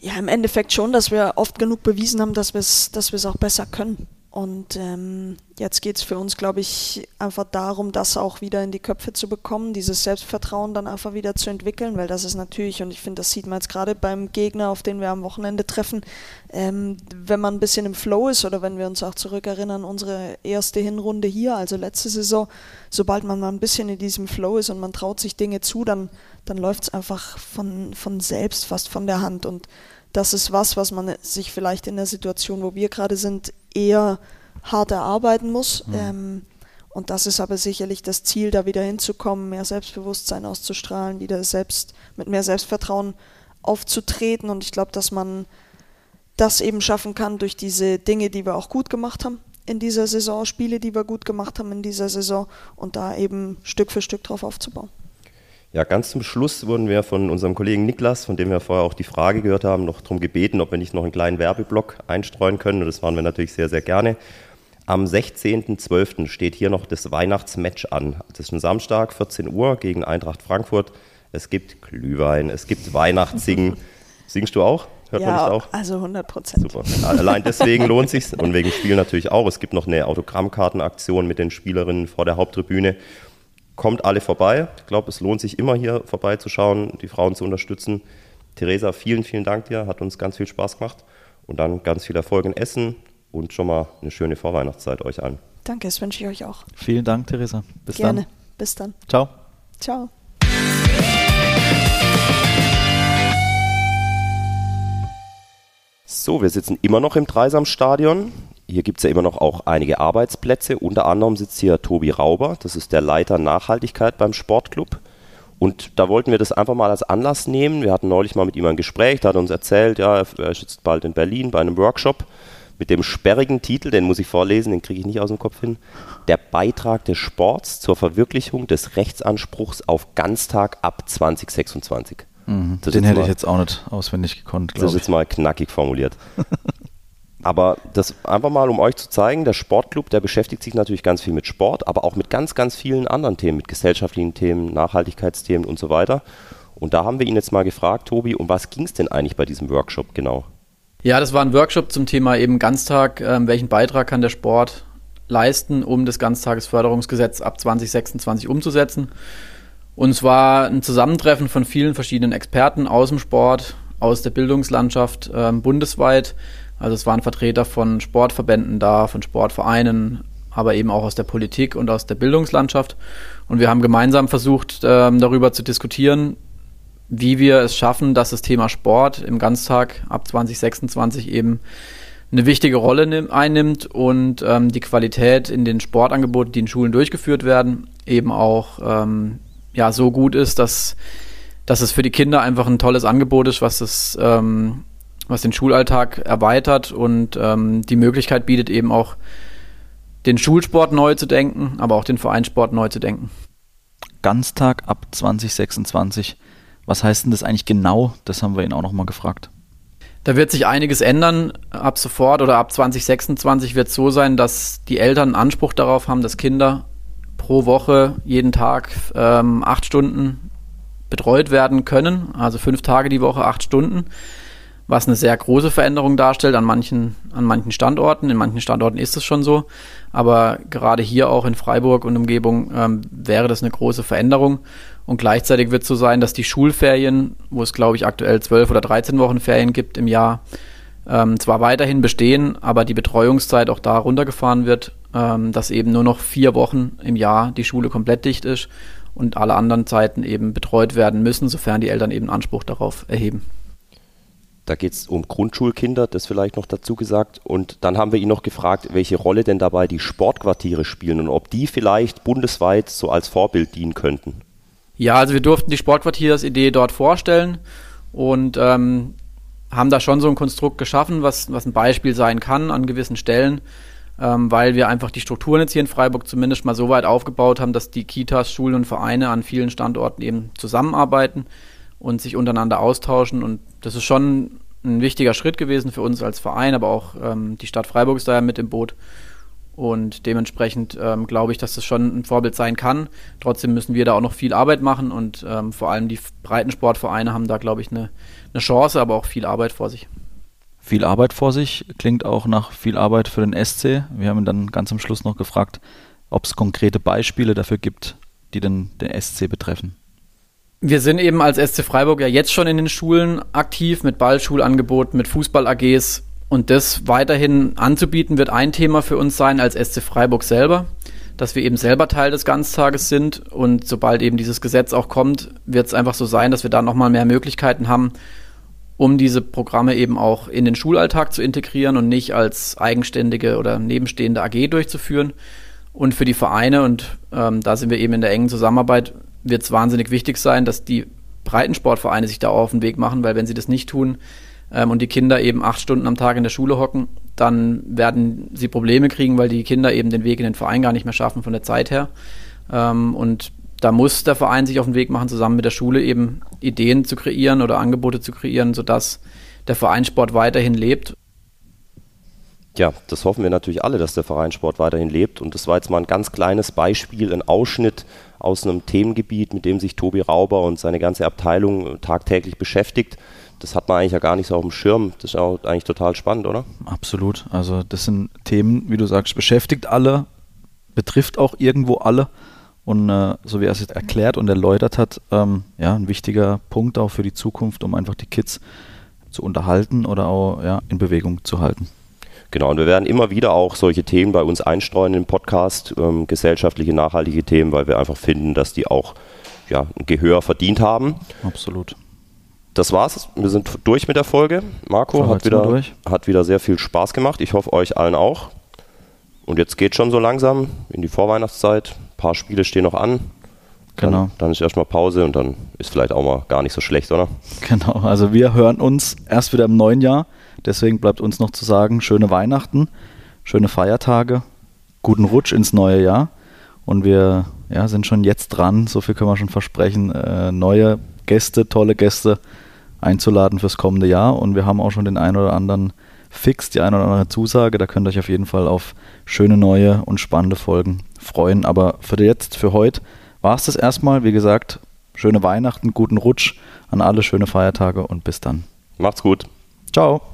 Ja, im Endeffekt schon, dass wir oft genug bewiesen haben, dass wir es dass auch besser können. Und ähm, jetzt geht es für uns, glaube ich, einfach darum, das auch wieder in die Köpfe zu bekommen, dieses Selbstvertrauen dann einfach wieder zu entwickeln, weil das ist natürlich, und ich finde, das sieht man jetzt gerade beim Gegner, auf den wir am Wochenende treffen, ähm, wenn man ein bisschen im Flow ist oder wenn wir uns auch zurückerinnern, unsere erste Hinrunde hier, also letzte Saison, sobald man mal ein bisschen in diesem Flow ist und man traut sich Dinge zu, dann, dann läuft es einfach von, von selbst fast von der Hand. Und das ist was, was man sich vielleicht in der Situation, wo wir gerade sind, eher hart erarbeiten muss. Mhm. Ähm, und das ist aber sicherlich das Ziel, da wieder hinzukommen, mehr Selbstbewusstsein auszustrahlen, wieder selbst mit mehr Selbstvertrauen aufzutreten. Und ich glaube, dass man das eben schaffen kann durch diese Dinge, die wir auch gut gemacht haben in dieser Saison, Spiele, die wir gut gemacht haben in dieser Saison und da eben Stück für Stück drauf aufzubauen. Ja, ganz zum Schluss wurden wir von unserem Kollegen Niklas, von dem wir vorher auch die Frage gehört haben, noch darum gebeten, ob wir nicht noch einen kleinen Werbeblock einstreuen können. Und das waren wir natürlich sehr, sehr gerne. Am 16.12. steht hier noch das Weihnachtsmatch an. Das ist ein Samstag, 14 Uhr gegen Eintracht Frankfurt. Es gibt Glühwein, es gibt Weihnachtssingen. *laughs* Singst du auch? Hört ja, man das auch? Also 100 Prozent. Super. Allein deswegen lohnt sich und wegen Spiel natürlich auch. Es gibt noch eine Autogrammkartenaktion mit den Spielerinnen vor der Haupttribüne kommt alle vorbei. Ich glaube, es lohnt sich immer hier vorbeizuschauen, die Frauen zu unterstützen. Theresa, vielen, vielen Dank dir, hat uns ganz viel Spaß gemacht und dann ganz viel Erfolg in Essen und schon mal eine schöne Vorweihnachtszeit euch allen. Danke, das wünsche ich euch auch. Vielen Dank, Theresa. Bis Gerne. dann. Bis dann. Ciao. Ciao. So, wir sitzen immer noch im Dreisamstadion. Hier gibt es ja immer noch auch einige Arbeitsplätze. Unter anderem sitzt hier Tobi Rauber, das ist der Leiter Nachhaltigkeit beim Sportclub. Und da wollten wir das einfach mal als Anlass nehmen. Wir hatten neulich mal mit ihm ein Gespräch, da hat er uns erzählt, ja, er sitzt bald in Berlin bei einem Workshop mit dem sperrigen Titel, den muss ich vorlesen, den kriege ich nicht aus dem Kopf hin. Der Beitrag des Sports zur Verwirklichung des Rechtsanspruchs auf Ganztag ab 2026. Mhm. Den hätte mal, ich jetzt auch nicht auswendig gekonnt, glaube ich. Das ist jetzt mal knackig formuliert. *laughs* Aber das einfach mal, um euch zu zeigen, der Sportclub, der beschäftigt sich natürlich ganz viel mit Sport, aber auch mit ganz, ganz vielen anderen Themen, mit gesellschaftlichen Themen, Nachhaltigkeitsthemen und so weiter. Und da haben wir ihn jetzt mal gefragt, Tobi, um was ging es denn eigentlich bei diesem Workshop genau? Ja, das war ein Workshop zum Thema eben Ganztag. Ähm, welchen Beitrag kann der Sport leisten, um das Ganztagesförderungsgesetz ab 2026 umzusetzen? Und es war ein Zusammentreffen von vielen verschiedenen Experten aus dem Sport, aus der Bildungslandschaft ähm, bundesweit also es waren Vertreter von Sportverbänden da, von Sportvereinen, aber eben auch aus der Politik und aus der Bildungslandschaft. Und wir haben gemeinsam versucht, ähm, darüber zu diskutieren, wie wir es schaffen, dass das Thema Sport im Ganztag ab 2026 eben eine wichtige Rolle einnimmt und ähm, die Qualität in den Sportangeboten, die in Schulen durchgeführt werden, eben auch ähm, ja, so gut ist, dass, dass es für die Kinder einfach ein tolles Angebot ist, was es ähm, was den Schulalltag erweitert und ähm, die Möglichkeit bietet, eben auch den Schulsport neu zu denken, aber auch den Vereinssport neu zu denken. Ganztag ab 2026. Was heißt denn das eigentlich genau? Das haben wir ihn auch nochmal gefragt. Da wird sich einiges ändern. Ab sofort oder ab 2026 wird es so sein, dass die Eltern einen Anspruch darauf haben, dass Kinder pro Woche jeden Tag ähm, acht Stunden betreut werden können. Also fünf Tage die Woche, acht Stunden. Was eine sehr große Veränderung darstellt an manchen, an manchen Standorten. In manchen Standorten ist es schon so. Aber gerade hier auch in Freiburg und Umgebung ähm, wäre das eine große Veränderung. Und gleichzeitig wird es so sein, dass die Schulferien, wo es glaube ich aktuell zwölf oder 13 Wochen Ferien gibt im Jahr, ähm, zwar weiterhin bestehen, aber die Betreuungszeit auch da runtergefahren wird, ähm, dass eben nur noch vier Wochen im Jahr die Schule komplett dicht ist und alle anderen Zeiten eben betreut werden müssen, sofern die Eltern eben Anspruch darauf erheben. Da geht es um Grundschulkinder, das vielleicht noch dazu gesagt. Und dann haben wir ihn noch gefragt, welche Rolle denn dabei die Sportquartiere spielen und ob die vielleicht bundesweit so als Vorbild dienen könnten. Ja, also wir durften die Sportquartiersidee dort vorstellen und ähm, haben da schon so ein Konstrukt geschaffen, was, was ein Beispiel sein kann an gewissen Stellen, ähm, weil wir einfach die Strukturen jetzt hier in Freiburg zumindest mal so weit aufgebaut haben, dass die Kitas, Schulen und Vereine an vielen Standorten eben zusammenarbeiten und sich untereinander austauschen. Und das ist schon ein wichtiger Schritt gewesen für uns als Verein, aber auch ähm, die Stadt Freiburg ist da ja mit im Boot. Und dementsprechend ähm, glaube ich, dass das schon ein Vorbild sein kann. Trotzdem müssen wir da auch noch viel Arbeit machen und ähm, vor allem die Breitensportvereine haben da, glaube ich, eine, eine Chance, aber auch viel Arbeit vor sich. Viel Arbeit vor sich klingt auch nach viel Arbeit für den SC. Wir haben ihn dann ganz am Schluss noch gefragt, ob es konkrete Beispiele dafür gibt, die den, den SC betreffen. Wir sind eben als SC Freiburg ja jetzt schon in den Schulen aktiv mit Ballschulangeboten, mit Fußball-AGs und das weiterhin anzubieten, wird ein Thema für uns sein als SC Freiburg selber, dass wir eben selber Teil des Ganztages sind. Und sobald eben dieses Gesetz auch kommt, wird es einfach so sein, dass wir da nochmal mehr Möglichkeiten haben, um diese Programme eben auch in den Schulalltag zu integrieren und nicht als eigenständige oder nebenstehende AG durchzuführen. Und für die Vereine, und ähm, da sind wir eben in der engen Zusammenarbeit, wird es wahnsinnig wichtig sein, dass die Breitensportvereine sich da auch auf den Weg machen, weil wenn sie das nicht tun, ähm, und die Kinder eben acht Stunden am Tag in der Schule hocken, dann werden sie Probleme kriegen, weil die Kinder eben den Weg in den Verein gar nicht mehr schaffen von der Zeit her. Ähm, und da muss der Verein sich auf den Weg machen, zusammen mit der Schule eben Ideen zu kreieren oder Angebote zu kreieren, sodass der Vereinssport weiterhin lebt. Ja, das hoffen wir natürlich alle, dass der Vereinssport weiterhin lebt. Und das war jetzt mal ein ganz kleines Beispiel, ein Ausschnitt aus einem Themengebiet, mit dem sich Tobi Rauber und seine ganze Abteilung tagtäglich beschäftigt das hat man eigentlich ja gar nicht so auf dem Schirm. Das ist auch eigentlich total spannend, oder? Absolut. Also das sind Themen, wie du sagst, beschäftigt alle, betrifft auch irgendwo alle. Und äh, so wie er es jetzt erklärt und erläutert hat, ähm, ja, ein wichtiger Punkt auch für die Zukunft, um einfach die Kids zu unterhalten oder auch ja, in Bewegung zu halten. Genau, und wir werden immer wieder auch solche Themen bei uns einstreuen im Podcast, ähm, gesellschaftliche, nachhaltige Themen, weil wir einfach finden, dass die auch ja, ein Gehör verdient haben. Absolut das war's. Wir sind durch mit der Folge. Marco hat wieder, hat wieder sehr viel Spaß gemacht. Ich hoffe, euch allen auch. Und jetzt geht schon so langsam in die Vorweihnachtszeit. Ein paar Spiele stehen noch an. Dann, genau. Dann ist erstmal Pause und dann ist vielleicht auch mal gar nicht so schlecht, oder? Genau. Also wir hören uns erst wieder im neuen Jahr. Deswegen bleibt uns noch zu sagen, schöne Weihnachten, schöne Feiertage, guten Rutsch ins neue Jahr. Und wir ja, sind schon jetzt dran, so viel können wir schon versprechen, äh, neue Gäste, tolle Gäste einzuladen fürs kommende Jahr. Und wir haben auch schon den einen oder anderen fix, die eine oder andere Zusage. Da könnt ihr euch auf jeden Fall auf schöne neue und spannende Folgen freuen. Aber für jetzt, für heute, war es das erstmal. Wie gesagt, schöne Weihnachten, guten Rutsch an alle, schöne Feiertage und bis dann. Macht's gut. Ciao.